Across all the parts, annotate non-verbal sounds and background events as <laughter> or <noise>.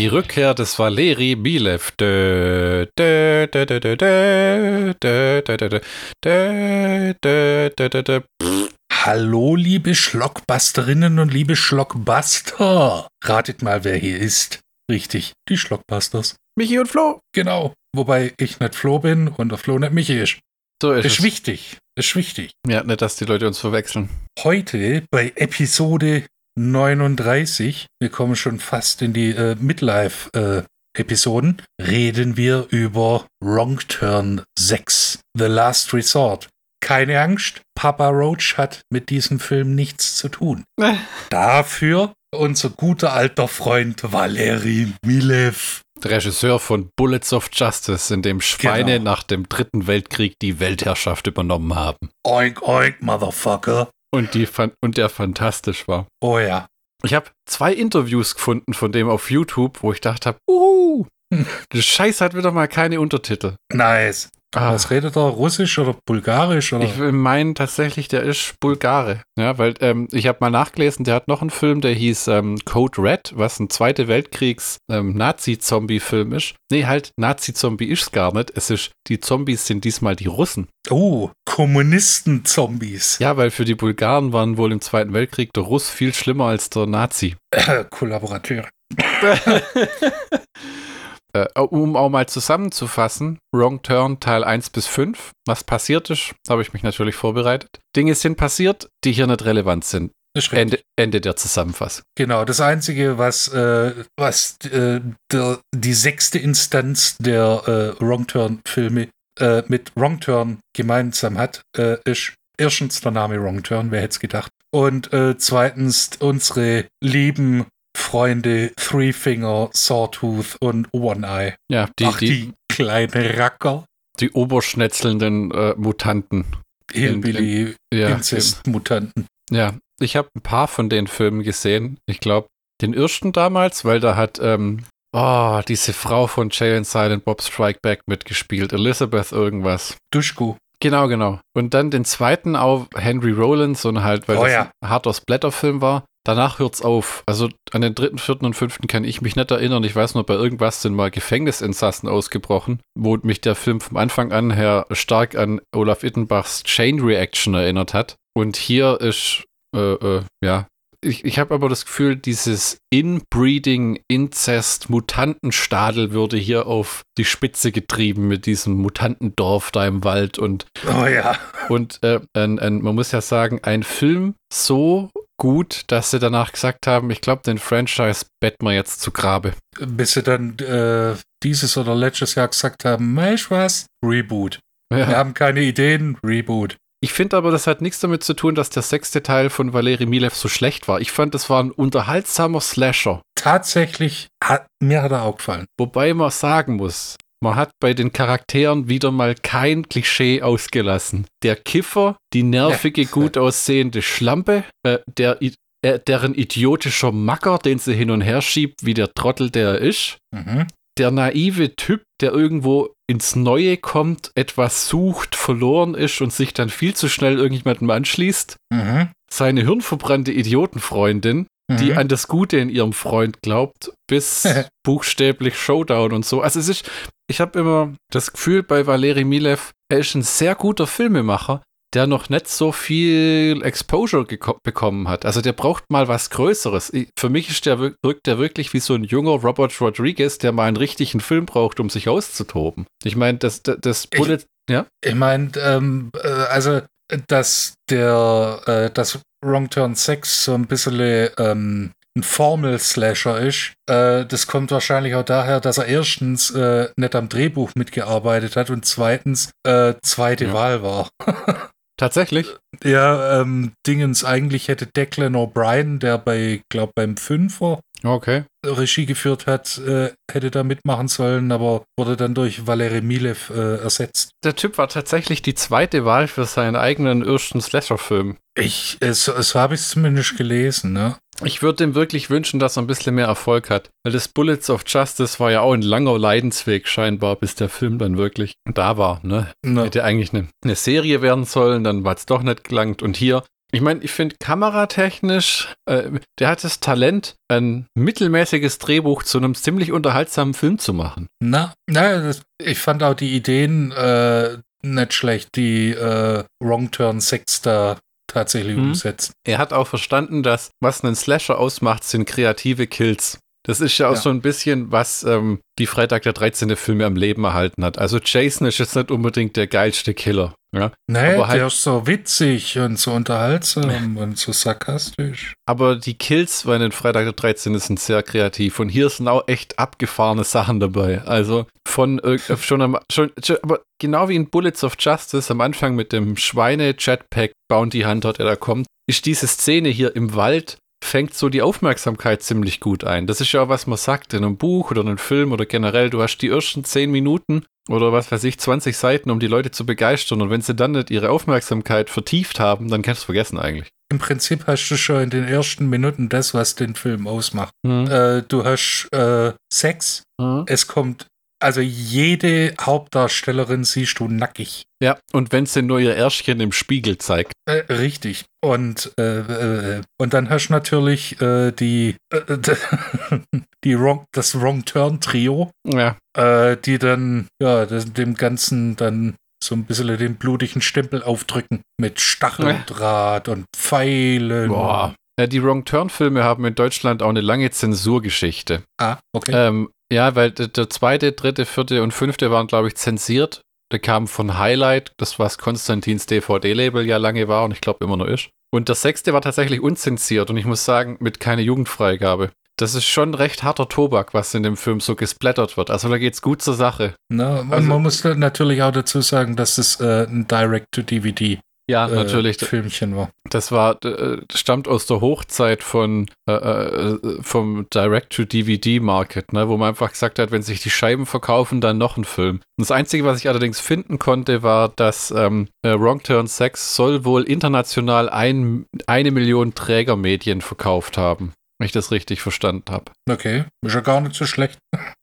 Die Rückkehr des Valeri Milev. Dö, dö, dö, dö, dö, dö, dö, dö, dö, dö, dö, dö, dö, dö. Hallo, liebe Schlockbusterinnen und liebe Schlockbuster. Ratet mal, wer hier ist. Richtig, die Schlockbusters. Michi und Flo. Genau. Wobei ich nicht Flo bin und der Flo nicht Michi ist. So ist Ist es. wichtig. Ist wichtig. Ja, nicht, dass die Leute uns verwechseln. Heute bei Episode 39, wir kommen schon fast in die äh, Midlife-Episoden, reden wir über Wrong Turn 6, The Last Resort. Keine Angst, Papa Roach hat mit diesem Film nichts zu tun. <laughs> Dafür unser guter alter Freund Valeri Milev. Der Regisseur von Bullets of Justice, in dem Schweine Genau. nach dem Dritten Weltkrieg die Weltherrschaft übernommen haben. Oink, oink, Motherfucker. Und, die, und der fantastisch war. Oh ja. Ich habe zwei Interviews gefunden von dem auf YouTube, wo ich dachte, uhu, Scheiß hat wieder mal keine Untertitel. Nice. Ah, Was redet er? Russisch oder Bulgarisch? Oder? ich will meinen tatsächlich, der ist Bulgare. Ja, weil ähm, ich habe mal nachgelesen, der hat noch einen Film, der hieß ähm, Code Red, was ein Zweite Weltkriegs ähm, Nazi-Zombie-Film ist. Nee, halt, Nazi-Zombie ist gar nicht. Es ist, die Zombies sind diesmal die Russen. Oh, Kommunisten-Zombies. Ja, weil für die Bulgaren waren wohl im Zweiten Weltkrieg der Russ viel schlimmer als der Nazi. Kollaborateure. <laughs> <laughs> <laughs> Äh, um auch mal zusammenzufassen, Wrong Turn Teil 1 bis 5, was passiert ist, habe ich mich natürlich vorbereitet. Dinge sind passiert, die hier nicht relevant sind. Ende, Ende der Zusammenfassung. Genau, das Einzige, was, äh, was äh, der, die sechste Instanz der äh, Wrong Turn-Filme äh, mit Wrong Turn gemeinsam hat, äh, ist erstens der Name Wrong Turn, wer hätte es gedacht. Und zweitens unsere lieben Freunde Three Finger, Sawtooth und One Eye. Ja, die, Ach, die, die, kleinen Racker. die oberschnetzelnden äh, Mutanten. Hillbilly, Ja, Inzest-Mutanten. ja. ich habe ein paar von den Filmen gesehen. Ich glaube, den ersten damals, weil da hat ähm, oh, diese Frau von Jay and Silent Bob Strike Back mitgespielt, Elizabeth irgendwas. Duschko. Genau, genau. Und dann den zweiten auch Henry Rollins und halt, weil Oh das ja. ein harter Splatterfilm war. Danach hört's auf. Also an den dritten, vierten und fünften kann ich mich nicht erinnern. Ich weiß nur, bei irgendwas sind mal Gefängnisinsassen ausgebrochen, wo mich der Film vom Anfang an her stark an Olaf Ittenbachs Chain Reaction erinnert hat. Und hier ist, äh, äh, ja, ich, ich habe aber das Gefühl, dieses Inbreeding, Inzest, Mutantenstadel würde hier auf die Spitze getrieben mit diesem Mutantendorf da im Wald und Oh ja. und äh, ein, ein, man muss ja sagen, ein Film so gut, dass sie danach gesagt haben, ich glaube, den Franchise betten wir jetzt zu Grabe. bis sie dann äh, dieses oder letztes Jahr gesagt haben, weißt was? Reboot. Wir Ja. haben keine Ideen, Reboot. Ich finde aber, das hat nichts damit zu tun, dass der sechste Teil von Valeri Milev so schlecht war. Ich fand, das war ein unterhaltsamer Slasher. Tatsächlich, hat, mir hat er auch gefallen. Wobei man sagen muss, man hat bei den Charakteren wieder mal kein Klischee ausgelassen. Der Kiffer, die nervige, <laughs> gut aussehende Schlampe, äh, der, äh, deren idiotischer Macker, den sie hin und her schiebt, wie der Trottel, der er ist. Mhm. Der naive Typ, der irgendwo ins Neue kommt, etwas sucht, verloren ist und sich dann viel zu schnell irgendjemandem anschließt. Mhm. Seine hirnverbrannte Idiotenfreundin, die Mhm. an das Gute in ihrem Freund glaubt, bis <laughs> buchstäblich Showdown und so. Also es ist, ich habe immer das Gefühl bei Valeri Milev, er ist ein sehr guter Filmemacher, der noch nicht so viel Exposure bekommen hat. Also der braucht mal was Größeres. Ich, für mich ist der, wir- wirkt der wirklich wie so ein junger Robert Rodriguez, der mal einen richtigen Film braucht, um sich auszutoben. Ich meine, das, das, das Ich- Bullet, ja? Ich meine, ähm, äh, also, dass der, äh, das Wrong Turn 6 so ein bisschen ähm, ein Formel-Slasher ist, äh, das kommt wahrscheinlich auch daher, dass er erstens äh, nicht am Drehbuch mitgearbeitet hat und zweitens äh, zweite Ja. Wahl war. <laughs> Tatsächlich? Ja, ähm, Dingens, eigentlich hätte Declan O'Brien, der bei, glaub, beim Fünfer Okay. Regie geführt hat, äh, hätte da mitmachen sollen, aber wurde dann durch Valery Milev äh, ersetzt. Der Typ war tatsächlich die zweite Wahl für seinen eigenen ersten Slasher-Film. Ich, es, es habe ich zumindest gelesen, ne? Ich würde ihm wirklich wünschen, dass er ein bisschen mehr Erfolg hat. Weil das Bullets of Justice war ja auch ein langer Leidensweg scheinbar, bis der Film dann wirklich da war. Ne? Na, Hätte eigentlich eine, eine Serie werden sollen, dann war es doch nicht gelangt. Und hier, Ich meine, ich finde kameratechnisch, äh, der hat das Talent, ein mittelmäßiges Drehbuch zu einem ziemlich unterhaltsamen Film zu machen. Na, na das, ich fand auch die Ideen äh, nicht schlecht, die äh, Wrong Turn 6 da tatsächlich Mhm. umsetzt. Er hat auch verstanden, dass was einen Slasher ausmacht, sind kreative Kills. Das ist ja auch Ja. so ein bisschen, was ähm, die Freitag der 13. Filme am Leben erhalten hat. Also Jason ist jetzt nicht unbedingt der geilste Killer. Ja? Nee, Aber halt- der ist so witzig und so unterhaltsam und so sarkastisch. Aber die Kills bei den Freitag der 13. sind sehr kreativ. Und hier sind auch echt abgefahrene Sachen dabei. Also von irg- <laughs> schon, am, schon, schon aber genau wie in Bullets of Justice am Anfang mit dem Schweine-Jetpack Bounty Hunter, der da kommt, ist diese Szene hier im Wald fängt so die Aufmerksamkeit ziemlich gut ein. Das ist ja auch, was man sagt in einem Buch oder einem Film oder generell. Du hast die ersten 10 Minuten oder was weiß ich, 20 Seiten, um die Leute zu begeistern. Und wenn sie dann nicht ihre Aufmerksamkeit vertieft haben, dann kannst du es vergessen eigentlich. Im Prinzip hast du schon in den ersten Minuten das, was den Film ausmacht. Mhm. Äh, du hast äh, Sex, Mhm. es kommt, also jede Hauptdarstellerin siehst du nackig. Ja, und wenn sie nur ihr Ärschchen im Spiegel zeigt. Äh, richtig. Und, äh, äh, und dann hast du natürlich äh, die, äh, <laughs> die Wrong, das Wrong Turn Trio, Ja, äh, die dann ja das, dem Ganzen dann so ein bisschen den blutigen Stempel aufdrücken mit Stacheldraht und Pfeilen. boah. Ja, die Wrong Turn-Filme haben in Deutschland auch eine lange Zensurgeschichte. Ah, okay. Ähm, ja, weil der zweite, dritte, vierte und fünfte waren, glaube ich, zensiert. Der kam von Highlight, das was Konstantins DVD-Label ja lange war und ich glaube immer noch ist. Und der sechste war tatsächlich unzensiert und ich muss sagen, mit keine Jugendfreigabe. Das ist schon recht harter Tobak, was in dem Film so gesplattert wird. Also da geht's gut zur Sache. Na, also- man muss natürlich auch dazu sagen, dass es äh, ein Direct-to-DVD Ja, äh, natürlich. Filmchen war. Das war, äh, stammt aus der Hochzeit von, äh, äh, vom Direct-to-DVD-Market, ne, wo man einfach gesagt hat, wenn sich die Scheiben verkaufen, dann noch ein Film. Und das Einzige, was ich allerdings finden konnte, war, dass ähm, äh, Wrong Turn 6 soll wohl international ein, eine Million Trägermedien verkauft haben. Wenn ich das richtig verstanden habe. Okay, ist ja gar nicht so schlecht.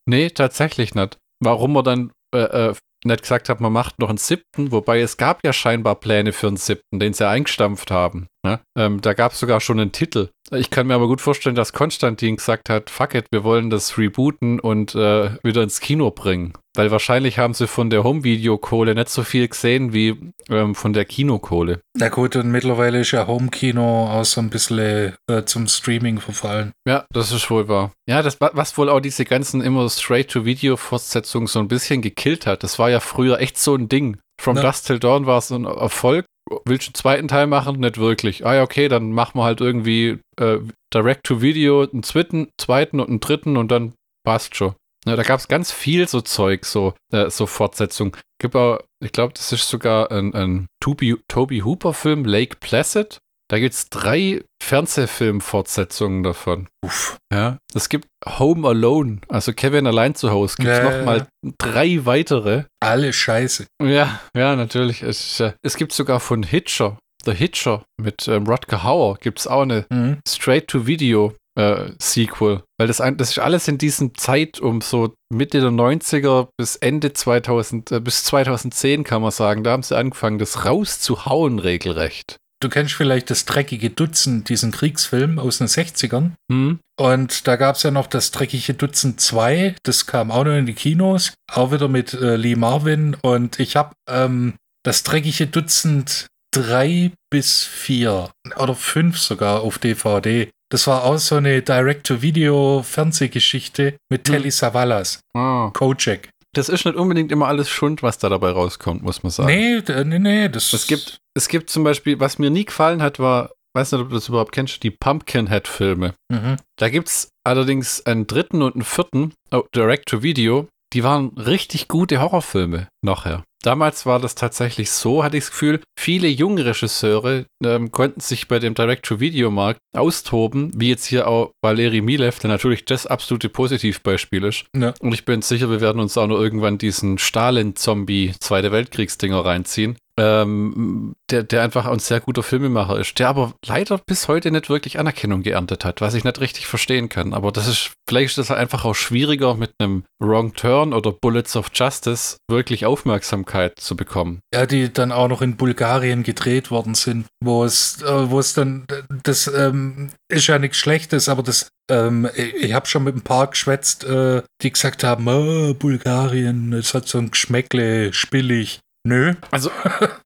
Nee, tatsächlich nicht. Warum man dann äh, nicht gesagt hat, man macht noch einen siebten, wobei es gab ja scheinbar Pläne für einen siebten, den sie eingestampft haben. Ne? Ähm, da gab es sogar schon einen Titel. Ich kann mir aber gut vorstellen, dass Konstantin gesagt hat, fuck it, wir wollen das rebooten und äh, wieder ins Kino bringen. Weil wahrscheinlich haben sie von der Home-Video-Kohle nicht so viel gesehen wie ähm, von der Kinokohle. Na gut, und mittlerweile ist ja Home-Kino auch so ein bisschen äh, zum Streaming verfallen. Ja, das ist wohl wahr. Ja, das, wa- was wohl auch diese ganzen immer Straight-to-Video-Fortsetzungen so ein bisschen gekillt hat. Das war ja früher echt so ein Ding. From Ja. Dust Till Dawn war es ein Erfolg. Willst du einen zweiten Teil machen? Nicht wirklich. Ah ja, okay, dann machen wir halt irgendwie äh, Direct-to-Video, einen zweiten, zweiten und einen dritten und dann passt schon. Ja, da gab es ganz viel so Zeug, so, äh, so Fortsetzung. Gibt auch, ich glaube, das ist sogar ein, ein Toby, Toby Hooper-Film, Lake Placid. Da gibt es drei Fernsehfilm-Fortsetzungen davon. Uff. Ja, es gibt Home Alone, also Kevin allein zu Hause, gibt es Ja, ja, nochmal drei weitere. Alle Scheiße. Ja, ja, natürlich. Es, äh, es gibt sogar von Hitcher, The Hitcher mit ähm, Rutger Hauer, gibt es auch eine Mhm. Straight-to-Video. Äh, Sequel, weil das, das ist alles in diesem Zeit um so Mitte der 90er bis Ende 2000, äh, bis 2010 kann man sagen, da haben sie angefangen, das rauszuhauen regelrecht. Du kennst vielleicht das dreckige Dutzend, diesen Kriegsfilm aus den 60ern. Hm? Und da gab es ja noch das dreckige Dutzend 2, das kam auch noch in die Kinos, auch wieder mit äh, Lee Marvin. Und ich habe ähm, das dreckige Dutzend 3 bis 4 oder 5 sogar auf DVD. Das war auch so eine Direct-to-Video-Fernsehgeschichte mit Hm. Telly Savalas, Ah. Kojak. Das ist nicht unbedingt immer alles Schund, was da dabei rauskommt, muss man sagen. Nee, nee, nee, das Es gibt, es gibt zum Beispiel, was mir nie gefallen hat, war, weiß nicht, ob du das überhaupt kennst, die Pumpkinhead-Filme. Mhm. Da gibt es allerdings einen dritten und einen vierten, oh, Direct-to-Video, die waren richtig gute Horrorfilme nachher. Damals war das tatsächlich so, hatte ich das Gefühl, viele junge Regisseure ähm, konnten sich bei dem Direct-to-Video-Markt austoben, wie jetzt hier auch Valeri Milev, der natürlich das absolute Positivbeispiel ist. Ja. Und ich bin sicher, wir werden uns auch noch irgendwann diesen Stalin-Zombie Zweite Weltkriegsdinger reinziehen. Ähm, der, der einfach ein sehr guter Filmemacher ist, der aber leider bis heute nicht wirklich Anerkennung geerntet hat, was ich nicht richtig verstehen kann. Aber das ist, vielleicht ist es einfach auch schwieriger, mit einem Wrong Turn oder Bullets of Justice wirklich Aufmerksamkeit zu bekommen. Ja, die dann auch noch in Bulgarien gedreht worden sind, wo es, äh, wo es dann, das ähm, ist ja nichts Schlechtes, aber das, ähm, ich habe schon mit ein paar geschwätzt, äh, die gesagt haben, oh, Bulgarien, es hat so ein Geschmäckle, spillig. Nö. Also,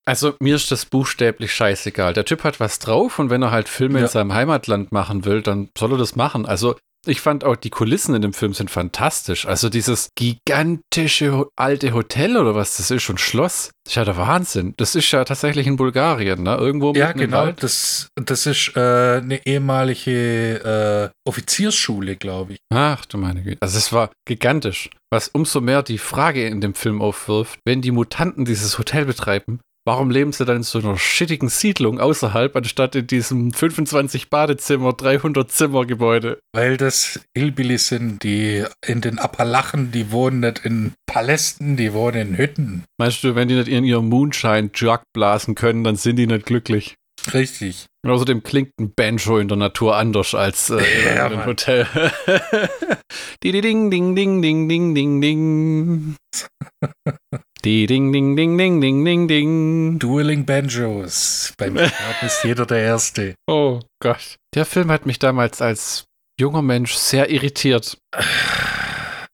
also mir ist das buchstäblich scheißegal. Der Typ hat was drauf und wenn er halt Filme ja. in seinem Heimatland machen will, dann soll er das machen. Also ich fand auch, die Kulissen in dem Film sind fantastisch. Also dieses gigantische alte Hotel oder was das ist und Schloss. Das ist ja der Wahnsinn. Das ist ja tatsächlich in Bulgarien, ne? Irgendwo Ja, genau. Das, das ist äh, eine ehemalige äh, Offiziersschule, glaube ich. Ach du meine Güte. Also es war gigantisch. Was umso mehr die Frage in dem Film aufwirft, wenn die Mutanten dieses Hotel betreiben, Warum leben sie dann in so einer shittigen Siedlung außerhalb, anstatt in diesem 25 Badezimmer, 300 Zimmer Gebäude? Weil das Hillbillies sind, die in den Appalachen, die wohnen nicht in Palästen, die wohnen in Hütten. Meinst du, wenn die nicht in ihrem Moonshine-Jug blasen können, dann sind die nicht glücklich? Richtig. Und außerdem klingt ein Banjo in der Natur anders als äh, ja, in einem Hotel. <laughs> ding, ding, ding, ding, ding, ding, ding, ding. Die ding, ding, ding, ding, ding, ding, ding. Dueling Banjos. Beim Start ist jeder der Erste. Oh Gott. Der Film hat mich damals als junger Mensch sehr irritiert.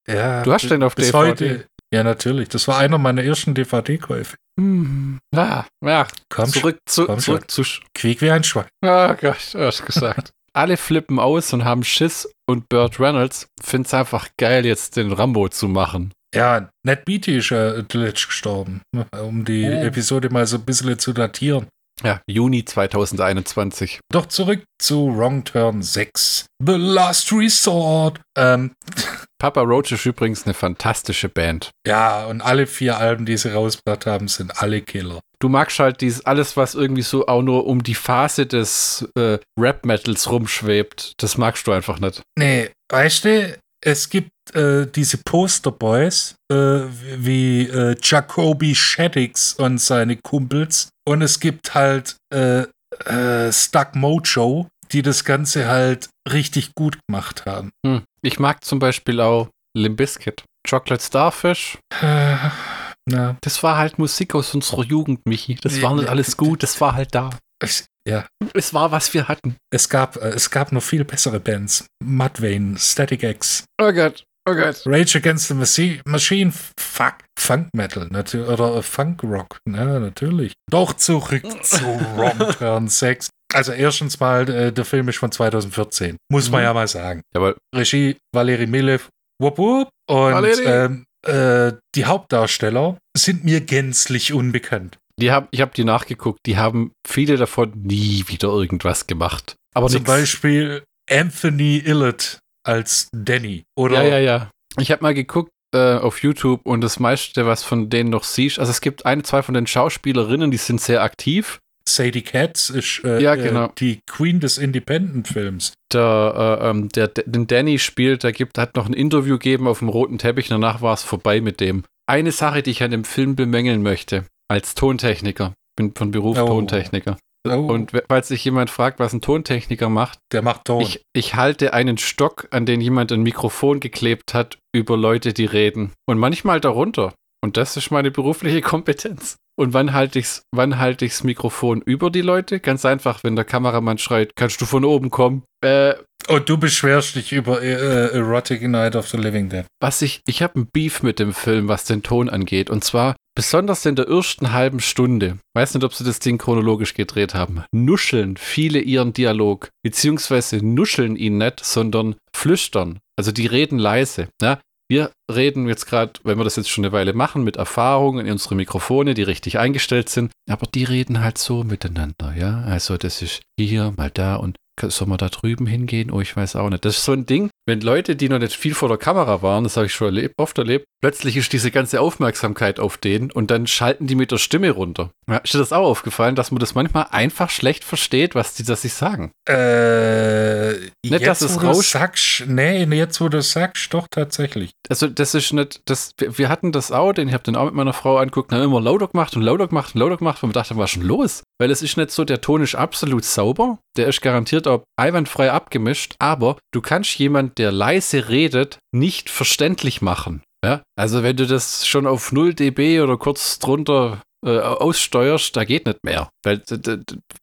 Ja. Du hast den auf DVD? Heute, ja, natürlich. Das war einer meiner ersten DVD-Käufe. Hm. Ja, ja. Komm zurück zu, komm zurück zu. Quiek wie ein Schwein. Oh Gott, du hast gesagt. <laughs> Alle flippen aus und haben Schiss und Burt Reynolds findet es einfach geil, jetzt den Rambo zu machen. Ja, Ned Beatty ist ja zuletzt gestorben, um die oh. Episode mal so ein bisschen zu datieren. Ja, Juni 2021. Doch zurück zu Wrong Turn 6. The Last Resort. Ähm. <laughs> Papa Roach ist übrigens eine fantastische Band. Ja, und alle vier Alben, die sie rausgebracht haben, sind alle Killer. Du magst halt dieses, alles, was irgendwie so auch nur um die Phase des äh, Rap-Metals rumschwebt. Das magst du einfach nicht. Nee, weißt du, es gibt äh, diese Posterboys äh, wie äh, Jacoby Shaddix und seine Kumpels und es gibt halt äh, äh, Stuck Mojo, die das Ganze halt richtig gut gemacht haben. Hm. Ich mag zum Beispiel auch Limbiskit. Chocolate Starfish. Äh. Das war halt Musik aus unserer Jugend, Michi. Das war nicht alles gut, das war halt da. Es, ja. Es war, was wir hatten. Es gab, äh, es gab noch viel bessere Bands. Mudvayne, Static X. Oh Gott. Oh Gott. Rage Against the Machine, fuck, Funk Metal, natürlich, oder Funk Rock, ja, natürlich. Doch zurück <laughs> zu Wrong Turn 6. Also erstens mal, äh, der Film ist von 2014, muss man mhm. ja mal sagen. Jawohl. Regie Valeri Milev, wupp, wupp. Und ähm, äh, die Hauptdarsteller sind mir gänzlich unbekannt. Die hab, ich habe die nachgeguckt, die haben viele davon nie wieder irgendwas gemacht. Aber Zum nix. Beispiel Anthony Illett als Danny. Oder ja, ja, ja. Ich habe mal geguckt äh, auf YouTube und das meiste, was von denen noch siehst, also es gibt eine, zwei von den Schauspielerinnen, die sind sehr aktiv. Sadie Katz ist äh, ja, genau. Äh, die Queen des Independent-Films. Der, äh, ähm, der, den Danny spielt, der gibt, hat noch ein Interview gegeben auf dem roten Teppich, danach war es vorbei mit dem. Eine Sache, die ich an dem Film bemängeln möchte, als Tontechniker, bin von Beruf oh. Tontechniker. Oh. Und falls sich jemand fragt, was ein Tontechniker macht, der macht Ton. Ich, ich halte einen Stock, an den jemand ein Mikrofon geklebt hat, über Leute, die reden. Und manchmal darunter. Und das ist meine berufliche <laughs> Kompetenz. Und wann halte ich's, wann halte ich's Mikrofon über die Leute? Ganz einfach, wenn der Kameramann schreit, kannst du von oben kommen? Äh, und du beschwerst dich über äh, Erotic Night of the Living Dead. Was ich, ich habe ein Beef mit dem Film, was den Ton angeht. Und zwar besonders in der ersten halben Stunde. Weiß nicht, ob sie das Ding chronologisch gedreht haben. Nuscheln viele ihren Dialog, beziehungsweise nuscheln ihn nicht, sondern flüstern. Also die reden leise. Ja? Wir reden jetzt gerade, wenn wir das jetzt schon eine Weile machen, mit Erfahrung in unsere Mikrofone, die richtig eingestellt sind. Aber die reden halt so miteinander, ja. Also das ist hier, mal da und soll man da drüben hingehen? Oh, ich weiß auch nicht. Das ist so ein Ding, wenn Leute, die noch nicht viel vor der Kamera waren, das habe ich schon erlebt, oft erlebt, plötzlich ist diese ganze Aufmerksamkeit auf denen und dann schalten die mit der Stimme runter. Ja, ist dir das auch aufgefallen, dass man das manchmal einfach schlecht versteht, was die das sich sagen? Äh, Nicht, jetzt, dass es wo sagst, nee, jetzt wo du sagst, doch tatsächlich. Also, das ist nicht, das, wir, wir hatten das auch, den, ich habe den auch mit meiner Frau angeguckt, haben immer lauter gemacht und lauter gemacht und lauter gemacht, und wir dachten, was ist schon los? Weil es ist nicht so, der Ton ist absolut sauber, der ist garantiert auch einwandfrei abgemischt, aber du kannst jemand, der leise redet, nicht verständlich machen. Ja? Also, wenn du das schon auf 0 dB oder kurz drunter äh, aussteuerst, da geht nicht mehr. Weil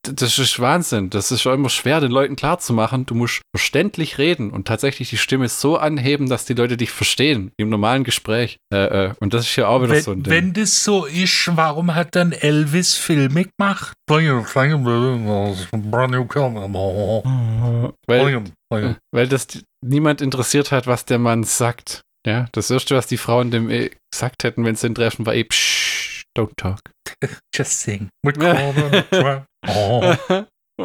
das ist Wahnsinn. Das ist schon immer schwer, den Leuten klarzumachen. Du musst verständlich reden und tatsächlich die Stimme so anheben, dass die Leute dich verstehen im normalen Gespräch. Äh, äh, und das ist ja auch wieder Wenn, so ein Ding. wenn das so ist, warum hat dann Elvis Filme gemacht? weil, weil das die- niemand interessiert hat, was der Mann sagt. Ja, das erste, was die Frauen dem eh gesagt hätten, wenn sie ihn treffen, war eh, psch, don't talk. <laughs> Just sing. Corbin. <laughs> Oh. <laughs>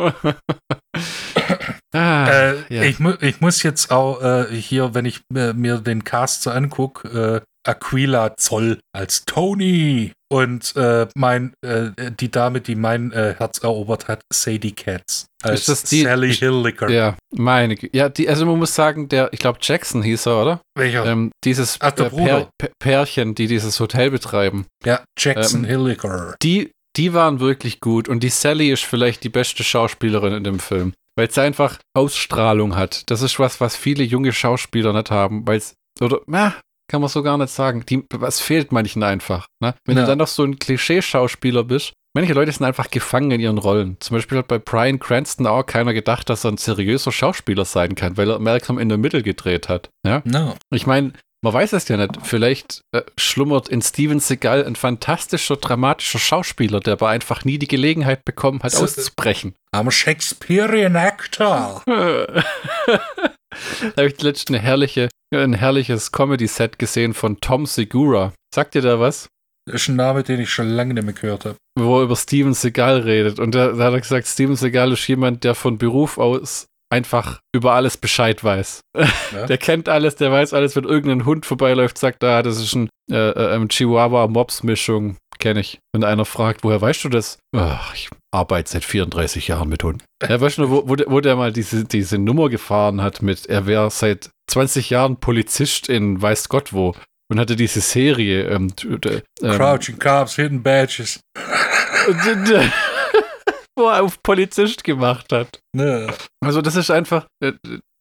ah, Äh, ja. ich, mu ich muss jetzt auch äh, hier, wenn ich äh, mir den Cast so angucke, äh, Aquila Zoll als Tony und äh, mein äh, die Dame, die mein äh, Herz erobert hat, Sadie Katz als Ist das die- Sally Hilliker. ja, meine Ja, die, also man muss sagen, der, ich glaube Jackson hieß er, oder? Welcher? Ähm, dieses Ach, äh. Pär, Pärchen, die dieses Hotel betreiben, ja, Jackson ähm, Hilliker. die, die waren wirklich gut und die Sally ist vielleicht die beste Schauspielerin in dem Film, weil sie einfach Ausstrahlung hat. Das ist was, was viele junge Schauspieler nicht haben, weil es, oder, na, kann man so gar nicht sagen. Die, was fehlt manchen einfach. Ne? Wenn Ja. du dann noch so ein Klischee-Schauspieler bist, manche Leute sind einfach gefangen in ihren Rollen. Zum Beispiel hat bei Brian Cranston auch keiner gedacht, dass er ein seriöser Schauspieler sein kann, weil er Malcolm in the Middle gedreht hat. Ja? No. Ich meine, man weiß es ja nicht. Vielleicht äh, schlummert in Steven Seagal ein fantastischer, dramatischer Schauspieler, der aber einfach nie die Gelegenheit bekommen hat, auszubrechen. I'm a Shakespearean actor. <laughs> da habe ich letztens eine herrliche, ein herrliches Comedy-Set gesehen von Tom Segura. Sagt dir da was? Das ist ein Name, den ich schon lange nicht mehr gehört habe. Wo er über Steven Seagal redet. Und da, da hat er gesagt, Steven Seagal ist jemand, der von Beruf aus einfach über alles Bescheid weiß. Ja? Der kennt alles, der weiß alles, wenn irgendein Hund vorbeiläuft, sagt, ah, das ist ein äh, äh, Chihuahua-Mops-Mischung, kenne ich. Wenn einer fragt, woher weißt du das? Ach, ich arbeite seit 34 Jahren mit Hunden. Ja, weißt du, wo, wo, der, wo der mal diese, diese Nummer gefahren hat mit, er wäre seit 20 Jahren Polizist in weiß Gott wo und hatte diese Serie. Ähm, ähm, Crouching Cops, Hidden Badges. <laughs> er auf Polizist gemacht hat. Ne. Also das ist einfach, äh,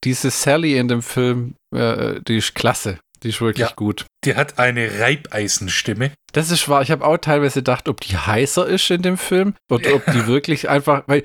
diese Sally in dem Film, äh, die ist klasse. Die ist wirklich Ja. gut. Die hat eine Reibeisenstimme. Das ist wahr. Ich habe auch teilweise gedacht, ob die heißer ist in dem Film oder ob die <laughs> wirklich einfach, weil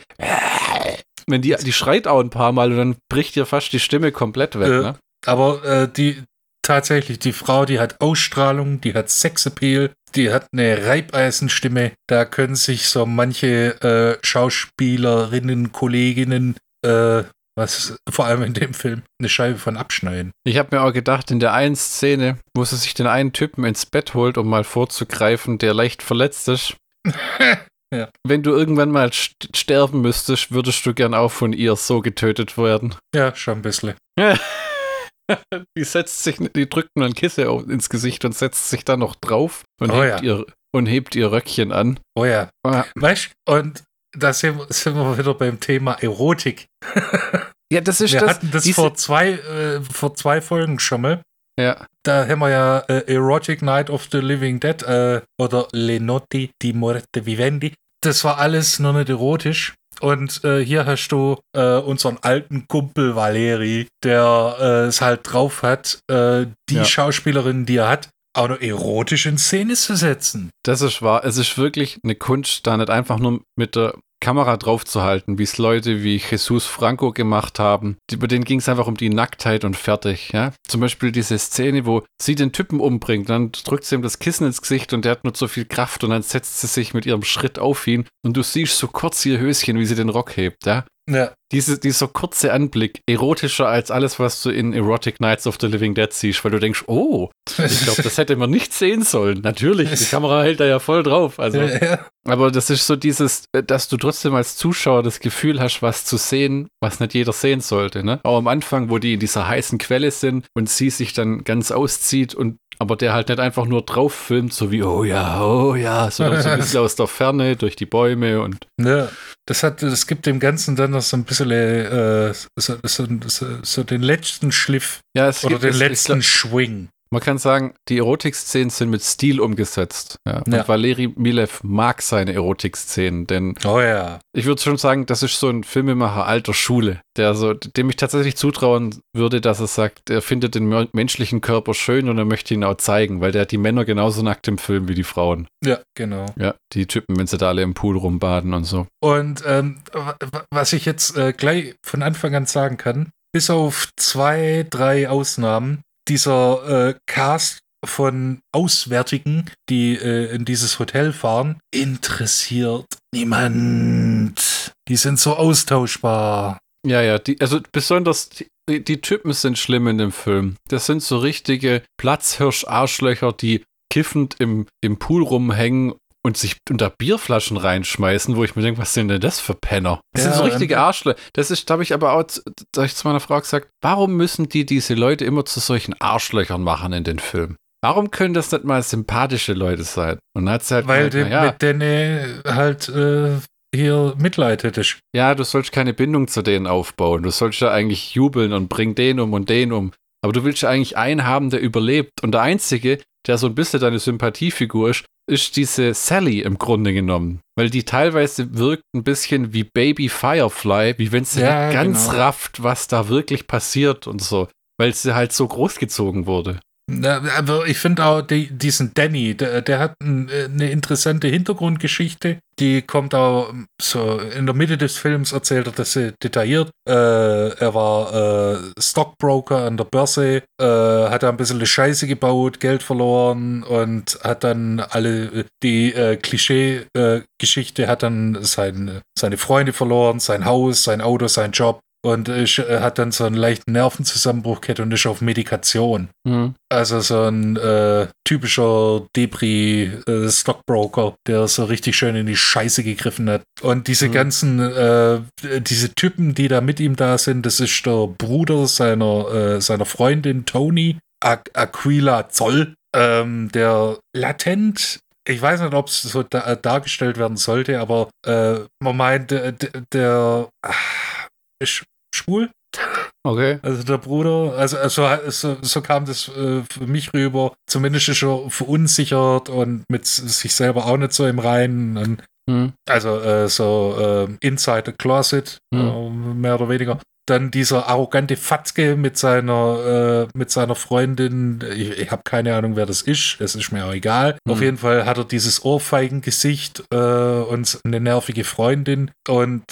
wenn die, die schreit auch ein paar Mal und dann bricht ihr fast die Stimme komplett weg. Äh, Ne? Aber äh, die tatsächlich, die Frau, die hat Ausstrahlung, die hat Sexappeal, die hat eine Reibeisenstimme. Da können sich so manche äh, Schauspielerinnen, Kolleginnen, äh, was vor allem in dem Film, eine Scheibe von abschneiden. Ich habe mir auch gedacht, in der einen Szene, wo sie sich den einen Typen ins Bett holt, um mal vorzugreifen, der leicht verletzt ist. <laughs> Ja. Wenn du irgendwann mal st sterben müsstest, würdest du gern auch von ihr so getötet werden. Ja, schon ein bisschen. <laughs> Die setzt sich, die drückt nur ein Kissen ins Gesicht und setzt sich dann noch drauf und, Oh hebt, ja. ihr, und hebt ihr Röckchen an. Oh ja. Ah, Weißt und da sind, wir- sind wir wieder beim Thema Erotik. <laughs> Ja, das ist Wir das. hatten das vor zwei, äh, vor zwei Folgen schon mal. Ja, Da haben wir ja äh, Erotic Night of the Living Dead äh, oder Le Notti di Morte Vivendi. Das war alles noch nicht erotisch. Und äh, hier hast du äh, unseren alten Kumpel Valeri, der äh, es halt drauf hat, äh, die Ja. Schauspielerin, die er hat, auch noch erotisch in Szene zu setzen. das ist wahr. Es ist wirklich eine Kunst, da nicht einfach nur mit der Kamera draufzuhalten, wie es Leute wie Jesus Franco gemacht haben. Bei denen ging es einfach um die Nacktheit und fertig. Ja? Zum Beispiel diese Szene, wo sie den Typen umbringt, dann drückt sie ihm das Kissen ins Gesicht und der hat nur so viel Kraft und dann setzt sie sich mit ihrem Schritt auf ihn und du siehst so kurz ihr Höschen, wie sie den Rock hebt. Ja? Ja. Diese, dieser kurze Anblick, erotischer als alles, was du in Erotic Nights of the Living Dead siehst, weil du denkst, oh, ich glaube, das hätte man nicht sehen sollen. Natürlich, die Kamera hält da ja voll drauf. Also, ja. aber das ist so dieses, äh, dass du trotzdem als Zuschauer das Gefühl hast, was zu sehen, was nicht jeder sehen sollte. Ne? Auch am Anfang, wo die in dieser heißen Quelle sind und sie sich dann ganz auszieht und aber der halt nicht einfach nur drauf filmt, so wie, oh ja, oh ja, sondern so ein bisschen <laughs> aus der Ferne durch die Bäume und. Ja, das hat, das gibt dem Ganzen dann noch so ein bisschen äh, so, so, so, so, den letzten Schliff ja, oder gibt, den es, letzten ich, Schwing. Man kann sagen, die Erotik-Szenen sind mit Stil umgesetzt. Ja. Und Ja. Valeri Milev mag seine Erotik-Szenen, denn Oh ja. ich würde schon sagen, das ist so ein Filmemacher alter Schule, der so, dem ich tatsächlich zutrauen würde, dass er sagt, er findet den me- menschlichen Körper schön und er möchte ihn auch zeigen, weil der hat die Männer genauso nackt im Film wie die Frauen. Ja, genau. Ja, die Typen, wenn sie da alle im Pool rumbaden und so. Und ähm, wa- wa- was ich jetzt äh, gleich von Anfang an sagen kann, bis auf zwei, drei Ausnahmen, dieser äh, Cast von Auswärtigen, die äh, in dieses Hotel fahren, interessiert niemand. Die sind so austauschbar. Ja, ja, die, also besonders die, die Typen sind schlimm in dem Film. Das sind so richtige Platzhirsch-Arschlöcher, die kiffend im, im Pool rumhängen und sich unter Bierflaschen reinschmeißen, wo ich mir denke, was sind denn das für Penner? Das Ja, sind so richtige ähm, Arschlöcher. Das ist, da habe ich aber auch, zu- da ich zu meiner Frau gesagt, warum müssen die diese Leute immer zu solchen Arschlöchern machen in den Filmen? Warum können das nicht mal sympathische Leute sein? Und dann hat halt Weil na ja, mit denen halt äh, hier Mitleid hättest. Ja, du sollst keine Bindung zu denen aufbauen. Du sollst ja eigentlich jubeln und bring den um und den um. Aber du willst ja eigentlich einen haben, der überlebt. Und der Einzige, der so ein bisschen deine Sympathiefigur ist, ist diese Sally im Grunde genommen. Weil die teilweise wirkt ein bisschen wie Baby Firefly, wie wenn sie Ja, <laughs> ganz genau. rafft, was da wirklich passiert und so. Weil sie halt so großgezogen wurde. Aber ich finde auch die, diesen Danny, der, der hat ein, äh, eine interessante Hintergrundgeschichte. Die kommt auch so in der Mitte des Films erzählt er das detailliert. Äh, er war äh, Stockbroker an der Börse, äh, hat da ein bisschen eine Scheiße gebaut, Geld verloren und hat dann alle die äh, Klischee-Geschichte, hat dann sein, seine Freunde verloren, sein Haus, sein Auto, sein Job. Und ist, äh, hat dann so einen leichten Nervenzusammenbruch gehabt und ist auf Medikation. Hm. Also so ein äh, typischer Debris-Stockbroker, der so richtig schön in die Scheiße gegriffen hat. Und diese Mhm. ganzen, äh, diese Typen, die da mit ihm da sind, das ist der Bruder seiner, äh, seiner Freundin Tony, Aqu Aquila Zoll, ähm, der latent ich weiß nicht, ob es so da, dargestellt werden sollte, aber äh, man meint, der, der, ah, ist schwul. Okay. Also der Bruder, also, also so, so kam das äh, für mich rüber. Zumindest ist er verunsichert und mit sich selber auch nicht so im Reinen. Und, Hm. also äh, so äh, Inside the Closet, Hm. äh, mehr oder weniger. Dann dieser arrogante Fatzke mit seiner, äh, mit seiner Freundin. Ich, ich habe keine Ahnung, wer das ist. Es ist mir auch egal. Hm. Auf jeden Fall hat er dieses Ohrfeigengesicht äh, und eine nervige Freundin. Und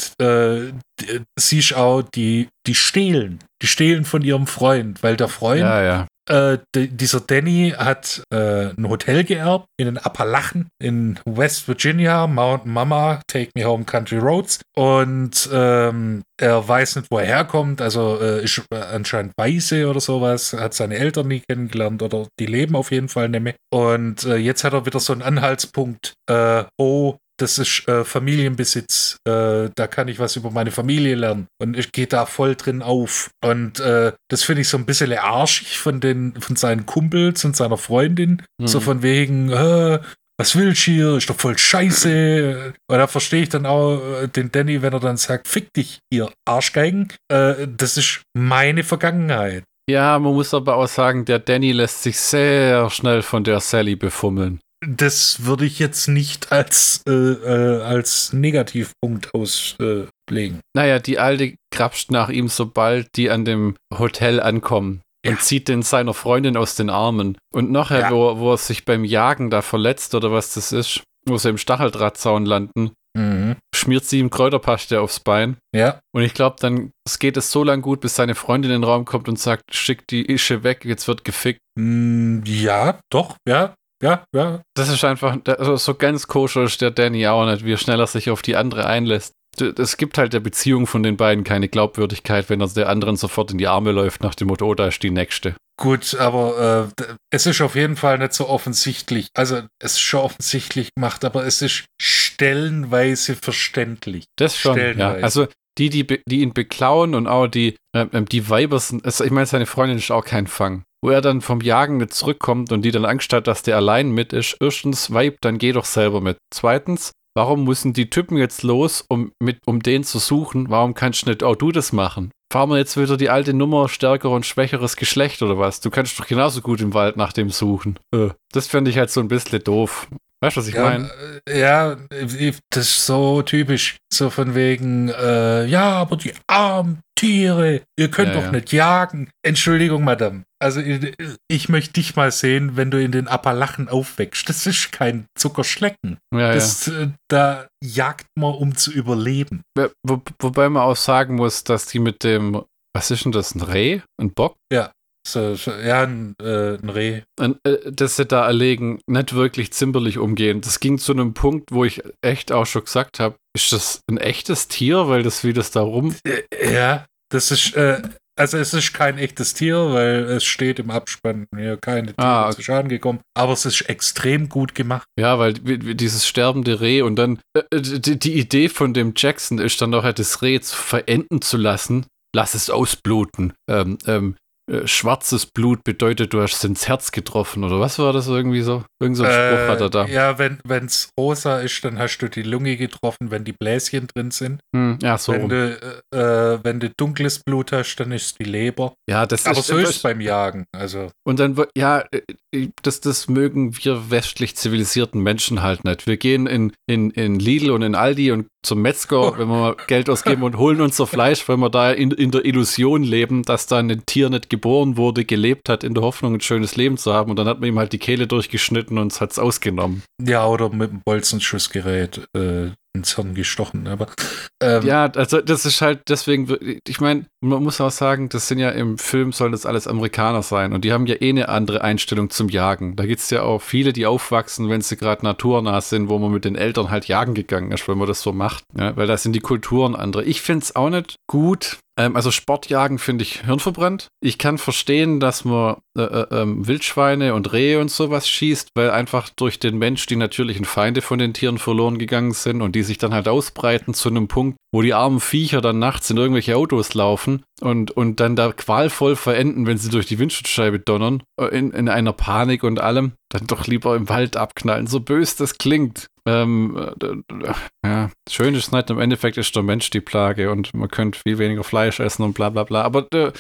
siehst auch, die, die stehlen. Die stehlen von ihrem Freund, weil der Freund Ja, ja. Äh, dieser Danny hat äh, ein Hotel geerbt in den Appalachen in West Virginia, Mountain Mama, Take Me Home Country Roads. Und ähm, er weiß nicht, wo er herkommt, also äh, ist anscheinend Weiße oder sowas, hat seine Eltern nie kennengelernt oder die leben auf jeden Fall nicht mehr. Und äh, jetzt hat er wieder so einen Anhaltspunkt, äh, oh, das ist äh, Familienbesitz, äh, da kann ich was über meine Familie lernen. Und ich gehe da voll drin auf. Und äh, das finde ich so ein bisschen arschig von, den, von seinen Kumpels und seiner Freundin. Mhm. So von wegen, äh, was willst du hier? Ist doch voll scheiße. Und da verstehe ich dann auch äh, den Danny, wenn er dann sagt, fick dich, ihr Arschgeigen. Äh, das ist meine Vergangenheit. Ja, man muss aber auch sagen, der Danny lässt sich sehr schnell von der Sally befummeln. Das würde ich jetzt nicht als, äh, äh, als Negativpunkt auslegen. Naja, die Alte krapscht nach ihm, sobald die an dem Hotel ankommen. Ja. Und zieht den seiner Freundin aus den Armen. Und nachher, Ja. wo, wo er sich beim Jagen da verletzt oder was das ist, wo sie im Stacheldrahtzaun landen, Mhm. schmiert sie ihm Kräuterpaste aufs Bein. Ja, Und ich glaube, dann geht es so lang gut, bis seine Freundin in den Raum kommt und sagt, schick die Ische weg, jetzt wird gefickt. Mm, ja, doch, ja, ja, ja. Das ist einfach, also so ganz koscher ist der Danny auch nicht, wie schnell er sich auf die andere einlässt. es gibt halt der Beziehung von den beiden keine Glaubwürdigkeit, wenn er der anderen sofort in die Arme läuft nach dem Motto, oh, da ist die nächste. Gut, aber äh, es ist auf jeden Fall nicht so offensichtlich. Also es ist schon offensichtlich gemacht, aber es ist stellenweise verständlich. Das schon, ja. Also die, die, die ihn beklauen und auch die, äh, die Weiber sind, also ich meine, seine Freundin ist auch kein Fang. Wo er dann vom Jagen nicht zurückkommt und die dann Angst hat, dass der allein mit ist. Erstens, Weib, dann geh doch selber mit. Zweitens, warum müssen die Typen jetzt los, um, mit, um den zu suchen? Warum kannst du nicht auch du das machen? Fahren wir jetzt wieder die alte Nummer, stärker und schwächeres Geschlecht oder was? Du kannst doch genauso gut im Wald nach dem suchen. Äh, das fände ich halt so ein bisschen doof. Weißt du, was ich ja, meine? Äh, ja, das ist so typisch. So von wegen, äh, ja, aber die armen Tiere, ihr könnt ja, doch ja. nicht jagen. Entschuldigung, Madame. Also ich, ich, möchte dich mal sehen, wenn du in den Appalachen aufwächst. Das ist kein Zuckerschlecken. Ja, das, äh, da jagt man, um zu überleben. Wo, wobei man auch sagen muss, dass die mit dem, was ist denn das, ein Reh? Ein Bock? Ja. So, ja, ein, äh, ein Reh. Und, äh, dass sie da erlegen, nicht wirklich zimperlich umgehen. Das ging zu einem Punkt, wo ich echt auch schon gesagt habe, ist das ein echtes Tier, weil das wie das da rum. Äh, ja, das ist, äh, also es ist kein echtes Tier, weil es steht im Abspann hier keine Tiere ah, okay. zu Schaden gekommen. Aber es ist extrem gut gemacht. Ja, weil dieses sterbende Reh und dann äh, die, die, Idee von dem Jackson ist dann auch, das Reh zu verenden zu lassen. Lass es ausbluten. Ähm, ähm, äh, schwarzes Blut bedeutet, du hast ins Herz getroffen oder was war das irgendwie so? Irgend so ein Spruch äh, hat er da. Ja, wenn es rosa ist, dann hast du die Lunge getroffen, wenn die Bläschen drin sind. Hm, ja, so. Wenn du, äh, äh, wenn du dunkles Blut hast, dann ist die Leber. Ja, das Aber ist so ist es beim Jagen. Also. Und dann, ja, äh, das, das mögen wir westlich zivilisierten Menschen halt nicht. Wir gehen in, in, in Lidl und in Aldi und zum Metzger, wenn wir Geld ausgeben und holen unser Fleisch, weil wir da in, in der Illusion leben, dass da ein Tier nicht geboren wurde, gelebt hat, in der Hoffnung, ein schönes Leben zu haben. Und dann hat man ihm halt die Kehle durchgeschnitten und es hat es ausgenommen. Ja, oder mit dem Bolzenschussgerät äh, Hirn gestochen. Aber ähm, ja, also das ist halt deswegen, ich meine, man muss auch sagen, das sind ja im Film sollen das alles Amerikaner sein und die haben ja eh eine andere Einstellung zum Jagen. Da gibt es ja auch viele, die aufwachsen, wenn sie gerade naturnah sind, wo man mit den Eltern halt jagen gegangen ist, wenn man das so macht. Ja, weil da sind die Kulturen andere. Ich finde es auch nicht gut, ähm, also Sportjagen finde ich hirnverbrannt. Ich kann verstehen, dass man äh, äh, ähm, Wildschweine und Rehe und sowas schießt, weil einfach durch den Mensch die natürlichen Feinde von den Tieren verloren gegangen sind und die sich dann halt ausbreiten zu einem Punkt, wo die armen Viecher dann nachts in irgendwelche Autos laufen und, und dann da qualvoll verenden, wenn sie durch die Windschutzscheibe donnern, äh, in, in einer Panik und allem, dann doch lieber im Wald abknallen. So bös das klingt. Ähm, äh, ja, schön ist nicht, im Endeffekt ist der Mensch die Plage und man könnte viel weniger Fleisch essen und bla bla bla. Aber äh,